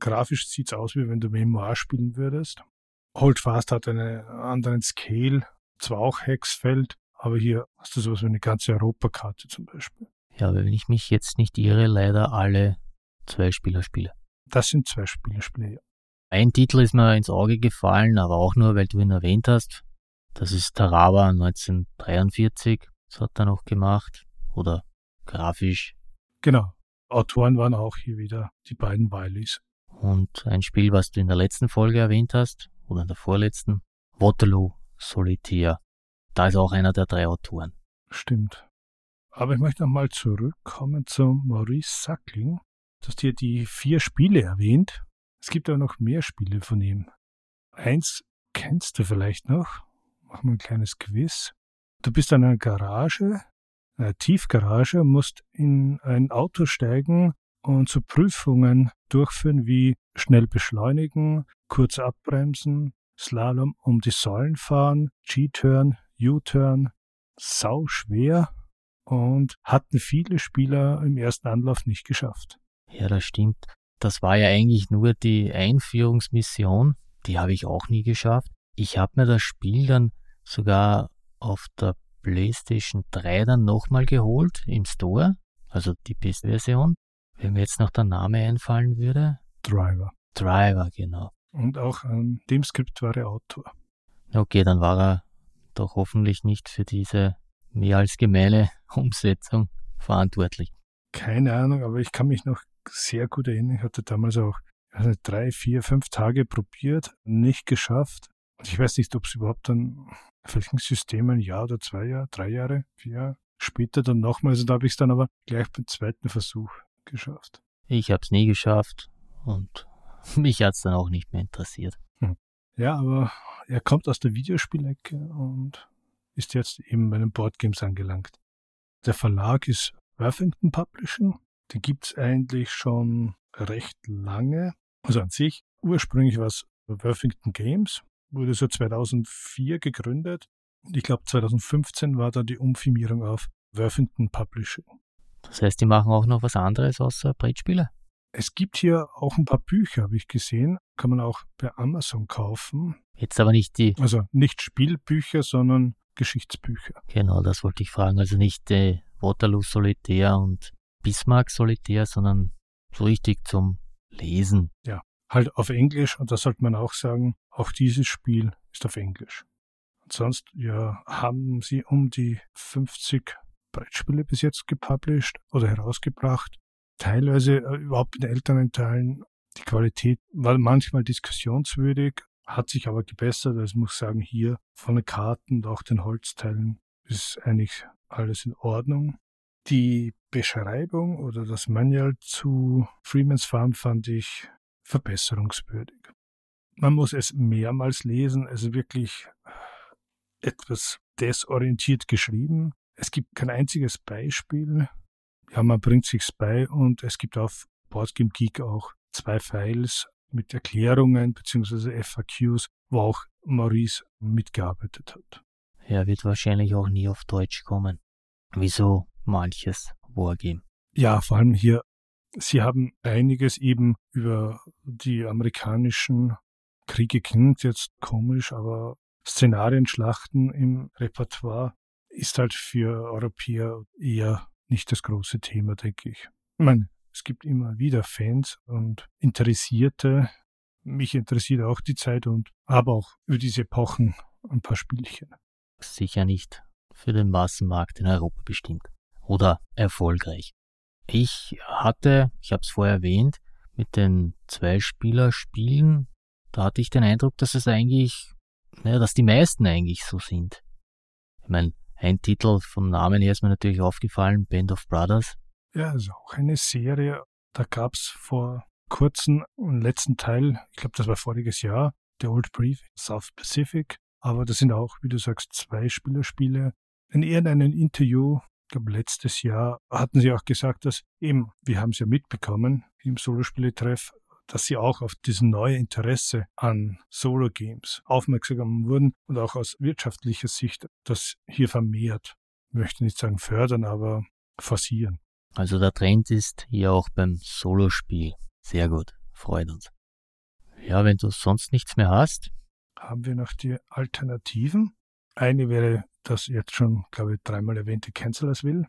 grafisch sieht es aus, wie wenn du Memoir spielen würdest. Hold Fast hat einen anderen Scale, zwar auch Hexfeld, aber hier hast du sowas wie eine ganze Europakarte zum Beispiel. Ja, wenn ich mich jetzt nicht irre, leider alle Zwei-Spieler-Spiele. Das sind Zwei-Spieler-Spiele, ja. Ein Titel ist mir ins Auge gefallen, aber auch nur, weil du ihn erwähnt hast. Das ist Tarawa 1943. Das hat er noch gemacht. Oder grafisch. Genau. Autoren waren auch hier wieder die beiden Wileys. Und ein Spiel, was du in der letzten Folge erwähnt hast, oder in der vorletzten, Waterloo Solitaire. Da ist auch einer der drei Autoren. Stimmt. Aber ich möchte nochmal zurückkommen zum Maurice Sackling. Du hast hier die vier Spiele erwähnt. Es gibt aber noch mehr Spiele von ihm. Eins kennst du vielleicht noch. Machen wir ein kleines Quiz. Du bist an einer Garage, einer Tiefgarage, musst in ein Auto steigen und so Prüfungen durchführen wie schnell beschleunigen, kurz abbremsen, Slalom um die Säulen fahren, G-Turn, U-Turn, sau schwer und hatten viele Spieler im ersten Anlauf nicht geschafft. Ja, das stimmt. Das war ja eigentlich nur die Einführungsmission. Die habe ich auch nie geschafft. Ich habe mir das Spiel dann sogar auf der PlayStation 3 dann nochmal geholt im Store, also die PS-Version. Wenn mir jetzt noch der Name einfallen würde. Driver. Driver, genau. Und auch an dem Skript war er Autor. Okay, dann war er doch hoffentlich nicht für diese mehr als gemeine Umsetzung verantwortlich. Keine Ahnung, aber ich kann mich noch sehr gut erinnern. Ich hatte damals auch also drei, vier, fünf Tage probiert, nicht geschafft. Und ich weiß nicht, ob es überhaupt dann auf welchen System ein Jahr oder zwei Jahre, drei Jahre, vier Jahre später dann nochmal. Also da habe ich es dann aber gleich beim zweiten Versuch geschafft. Ich habe es nie geschafft und mich hat es dann auch nicht mehr interessiert. Hm. Ja, aber er kommt aus der Videospielecke und ist jetzt eben bei den Boardgames angelangt. Der Verlag ist Worthington Publishing. Den gibt es eigentlich schon recht lange. Also an sich, ursprünglich war es Worthington Games, wurde so 2004 gegründet. Und ich glaube 2015 war da die Umfirmierung auf Worthington Publishing. Das heißt, die machen auch noch was anderes außer Brettspiele? Es gibt hier auch ein paar Bücher, habe ich gesehen. Kann man auch bei Amazon kaufen. Jetzt aber nicht die. Also nicht Spielbücher, sondern Geschichtsbücher. Genau, das wollte ich fragen. Also nicht äh, Waterloo Solitär und Bismarck Solitär, sondern so richtig zum Lesen. Ja, halt auf Englisch und da sollte man auch sagen, auch dieses Spiel ist auf Englisch. Und sonst ja, haben sie um die 50 Brettspiele bis jetzt gepublished oder herausgebracht. Teilweise äh, überhaupt in älteren Teilen. Die Qualität war manchmal diskussionswürdig, hat sich aber gebessert. Also ich muss sagen, hier von den Karten und auch den Holzteilen ist eigentlich alles in Ordnung. Die Beschreibung oder das Manual zu Freeman's Farm fand ich verbesserungswürdig. Man muss es mehrmals lesen, es ist wirklich etwas desorientiert geschrieben. Es gibt kein einziges Beispiel. Ja, man bringt sich's bei und es gibt auf Boardgame Geek auch zwei Files, mit Erklärungen bzw. FAQs, wo auch Maurice mitgearbeitet hat. Er wird wahrscheinlich auch nie auf Deutsch kommen. Wieso manches Wargame? Ja, vor allem hier, Sie haben einiges eben über die amerikanischen Kriege klingt jetzt komisch, aber Szenarienschlachten im Repertoire ist halt für Europäer eher nicht das große Thema, denke ich. Ich meine, es gibt immer wieder Fans und Interessierte. Mich interessiert auch die Zeit und habe auch über diese Epochen ein paar Spielchen. Sicher nicht für den Massenmarkt in Europa bestimmt. Oder erfolgreich. Ich hatte, ich habe es vorher erwähnt, mit den Zwei-Spieler-Spielen, da hatte ich den Eindruck, dass es eigentlich, naja, dass die meisten eigentlich so sind. Ich meine, ein Titel vom Namen her ist mir natürlich aufgefallen, Band of Brothers. Ja, also auch eine Serie. Da gab es vor kurzem einen letzten Teil, ich glaube, das war voriges Jahr, der Old Brief South Pacific. Aber das sind auch, wie du sagst, zwei Spielerspiele. In irgendeinem Interview, ich glaube letztes Jahr, hatten sie auch gesagt, dass eben, wir haben es ja mitbekommen im Solospieletreff, dass sie auch auf diesen neue Interesse an Solo-Games aufmerksam wurden und auch aus wirtschaftlicher Sicht das hier vermehrt, ich möchte nicht sagen fördern, aber forcieren. Also der Trend ist hier auch beim Solospiel. Sehr gut, freut uns. Ja, wenn du sonst nichts mehr hast. Haben wir noch die Alternativen? Eine wäre das jetzt schon, glaube ich, dreimal erwähnte Cancellers Will.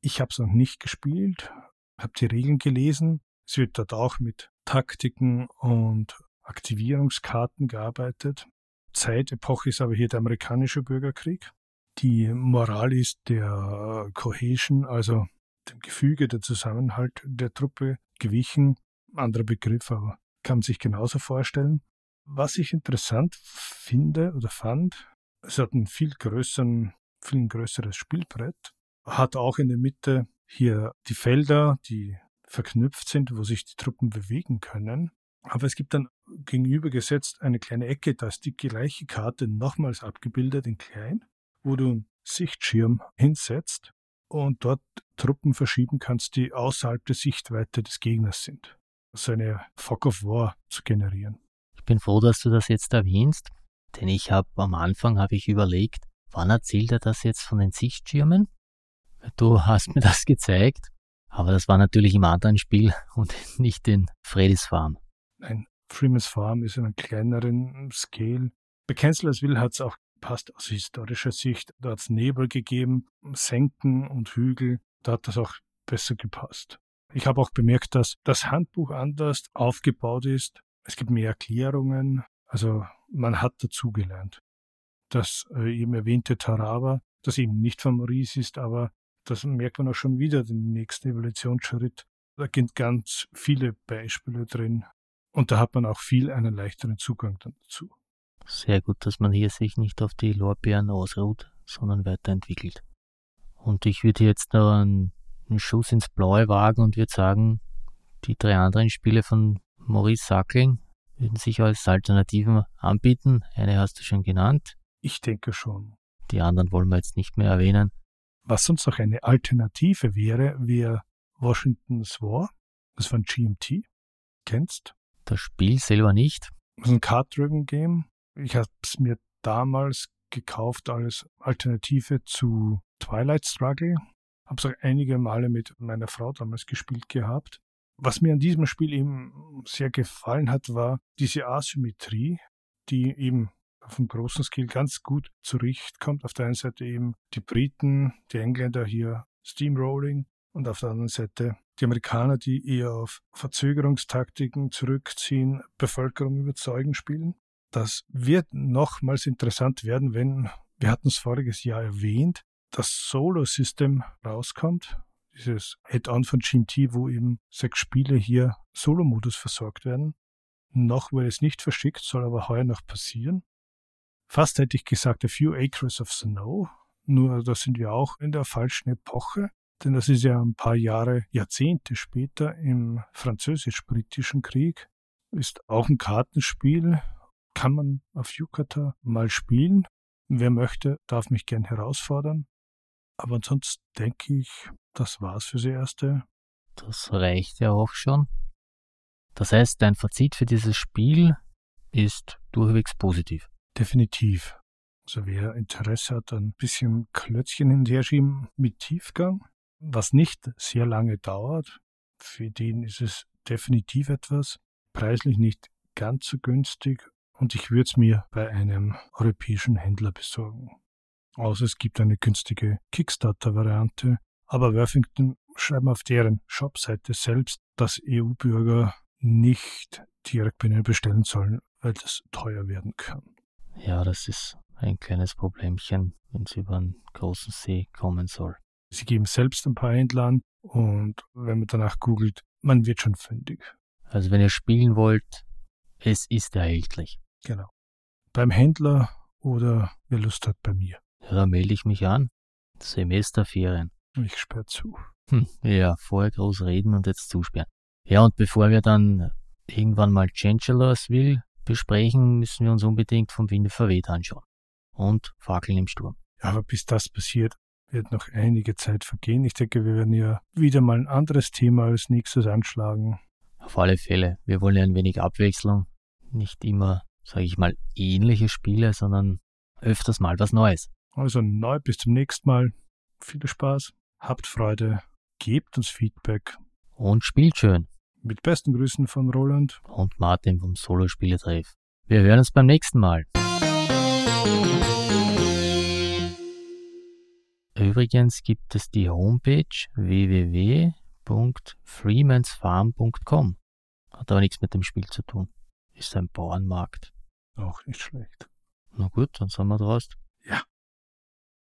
Ich habe es noch nicht gespielt, habe die Regeln gelesen. Es wird dort auch mit Taktiken und Aktivierungskarten gearbeitet. Zeitepoche ist aber hier der amerikanische Bürgerkrieg. Die Moral ist der Cohesion, also dem Gefüge, der Zusammenhalt der Truppe gewichen. Anderer Begriff, aber kann man sich genauso vorstellen. Was ich interessant finde oder fand, es hat ein viel größeren, viel größeres Spielbrett, hat auch in der Mitte hier die Felder, die verknüpft sind, wo sich die Truppen bewegen können. Aber es gibt dann gegenübergesetzt eine kleine Ecke, da ist die gleiche Karte nochmals abgebildet in klein, wo du einen Sichtschirm hinsetzt und dort Truppen verschieben kannst, die außerhalb der Sichtweite des Gegners sind. So eine Fog of War zu generieren. Ich bin froh, dass du das jetzt erwähnst, denn ich habe am Anfang habe ich überlegt, wann erzählt er das jetzt von den Sichtschirmen? Du hast mir das gezeigt aber das war natürlich im anderen Spiel und nicht in Freddy's Farm. Nein, Freeman's Farm ist in einem kleineren Scale. Bei Cancellersville hat es auch passt aus historischer Sicht. Da hat es Nebel gegeben, Senken und Hügel. Da hat das auch besser gepasst. Ich habe auch bemerkt, dass das Handbuch anders aufgebaut ist. Es gibt mehr Erklärungen. Also man hat dazugelernt. Das äh, eben erwähnte Tarava, das eben nicht von Maurice ist, aber das merkt man auch schon wieder, den nächsten Evolutionsschritt. Da gibt ganz viele Beispiele drin. Und da hat man auch viel einen leichteren Zugang dann dazu. Sehr gut, dass man hier sich nicht auf die Lorbeeren ausruht, sondern weiterentwickelt. Und ich würde jetzt noch einen, einen Schuss ins Blaue wagen und würde sagen, die drei anderen Spiele von Maurice Sackling würden sich als Alternativen anbieten. Eine hast du schon genannt. Ich denke schon. Die anderen wollen wir jetzt nicht mehr erwähnen. Was sonst noch eine Alternative wäre, wäre Washington's War, das von GMT. Kennst? Das Spiel selber nicht. Das ist ein Card-Driven Game. Ich habe es mir damals gekauft als Alternative zu Twilight Struggle. Habe es auch einige Male mit meiner Frau damals gespielt gehabt. Was mir an diesem Spiel eben sehr gefallen hat, war diese Asymmetrie, die eben auf einem großen Skill ganz gut zurechtkommt. Auf der einen Seite eben die Briten, die Engländer hier Steamrolling und auf der anderen Seite die Amerikaner, die eher auf Verzögerungstaktiken zurückziehen, Bevölkerung überzeugen spielen. Das wird nochmals interessant werden, wenn, wir hatten es voriges Jahr erwähnt, das Solo-System rauskommt. Dieses Add-on von GMT, wo eben sechs Spiele hier Solo-Modus versorgt werden. Noch wurde es nicht verschickt, soll aber heuer noch passieren. Fast hätte ich gesagt, A Few Acres of Snow. Nur da sind wir auch in der falschen Epoche, denn das ist ja ein paar Jahre, Jahrzehnte später im französisch-britischen Krieg. Ist auch ein Kartenspiel, kann man auf Yucata mal spielen. Wer möchte, darf mich gern herausfordern. Aber ansonsten denke ich, das war's fürs Erste. Das reicht ja auch schon. Das heißt, dein Fazit für dieses Spiel ist durchwegs positiv. Definitiv. Also wer Interesse hat, ein bisschen Klötzchen hinterschieben mit Tiefgang, was nicht sehr lange dauert, für den ist es definitiv etwas. Preislich nicht ganz so günstig und ich würde es mir bei einem europäischen Händler besorgen. Außer es gibt eine günstige Kickstarter-Variante, aber Worthington schreiben auf deren Shopseite selbst, dass EU-Bürger nicht direkt bei ihnen bestellen sollen, weil das teuer werden kann. Ja, das ist ein kleines Problemchen, wenn es über einen großen See kommen soll. Sie geben selbst ein paar Händler an und wenn man danach googelt, man wird schon fündig. Also wenn ihr spielen wollt, es ist erhältlich. Genau. Beim Händler oder wer Lust hat bei mir. Ja, da melde ich mich an. Semesterferien. Ich sperre zu. Hm, ja, vorher groß reden und jetzt zusperren. Ja, und bevor wir dann irgendwann mal Chancellorsville besprechen, müssen wir uns unbedingt vom Winde verweht anschauen. Und Fackeln im Sturm. Ja, aber bis das passiert, wird noch einige Zeit vergehen. Ich denke, wir werden ja wieder mal ein anderes Thema als nächstes anschlagen. Auf alle Fälle. Wir wollen ja ein wenig Abwechslung. Nicht immer, sage ich mal, ähnliche Spiele, sondern öfters mal was Neues. Also neu bis zum nächsten Mal. Viel Spaß, habt Freude, gebt uns Feedback. Und spielt schön. Mit besten Grüßen von Roland und Martin vom Solo-Spieletreff. Wir hören uns beim nächsten Mal. Übrigens gibt es die Homepage www.freemansfarm.com. Hat aber nichts mit dem Spiel zu tun. Ist ein Bauernmarkt. Auch nicht schlecht. Na gut, dann sind wir draus.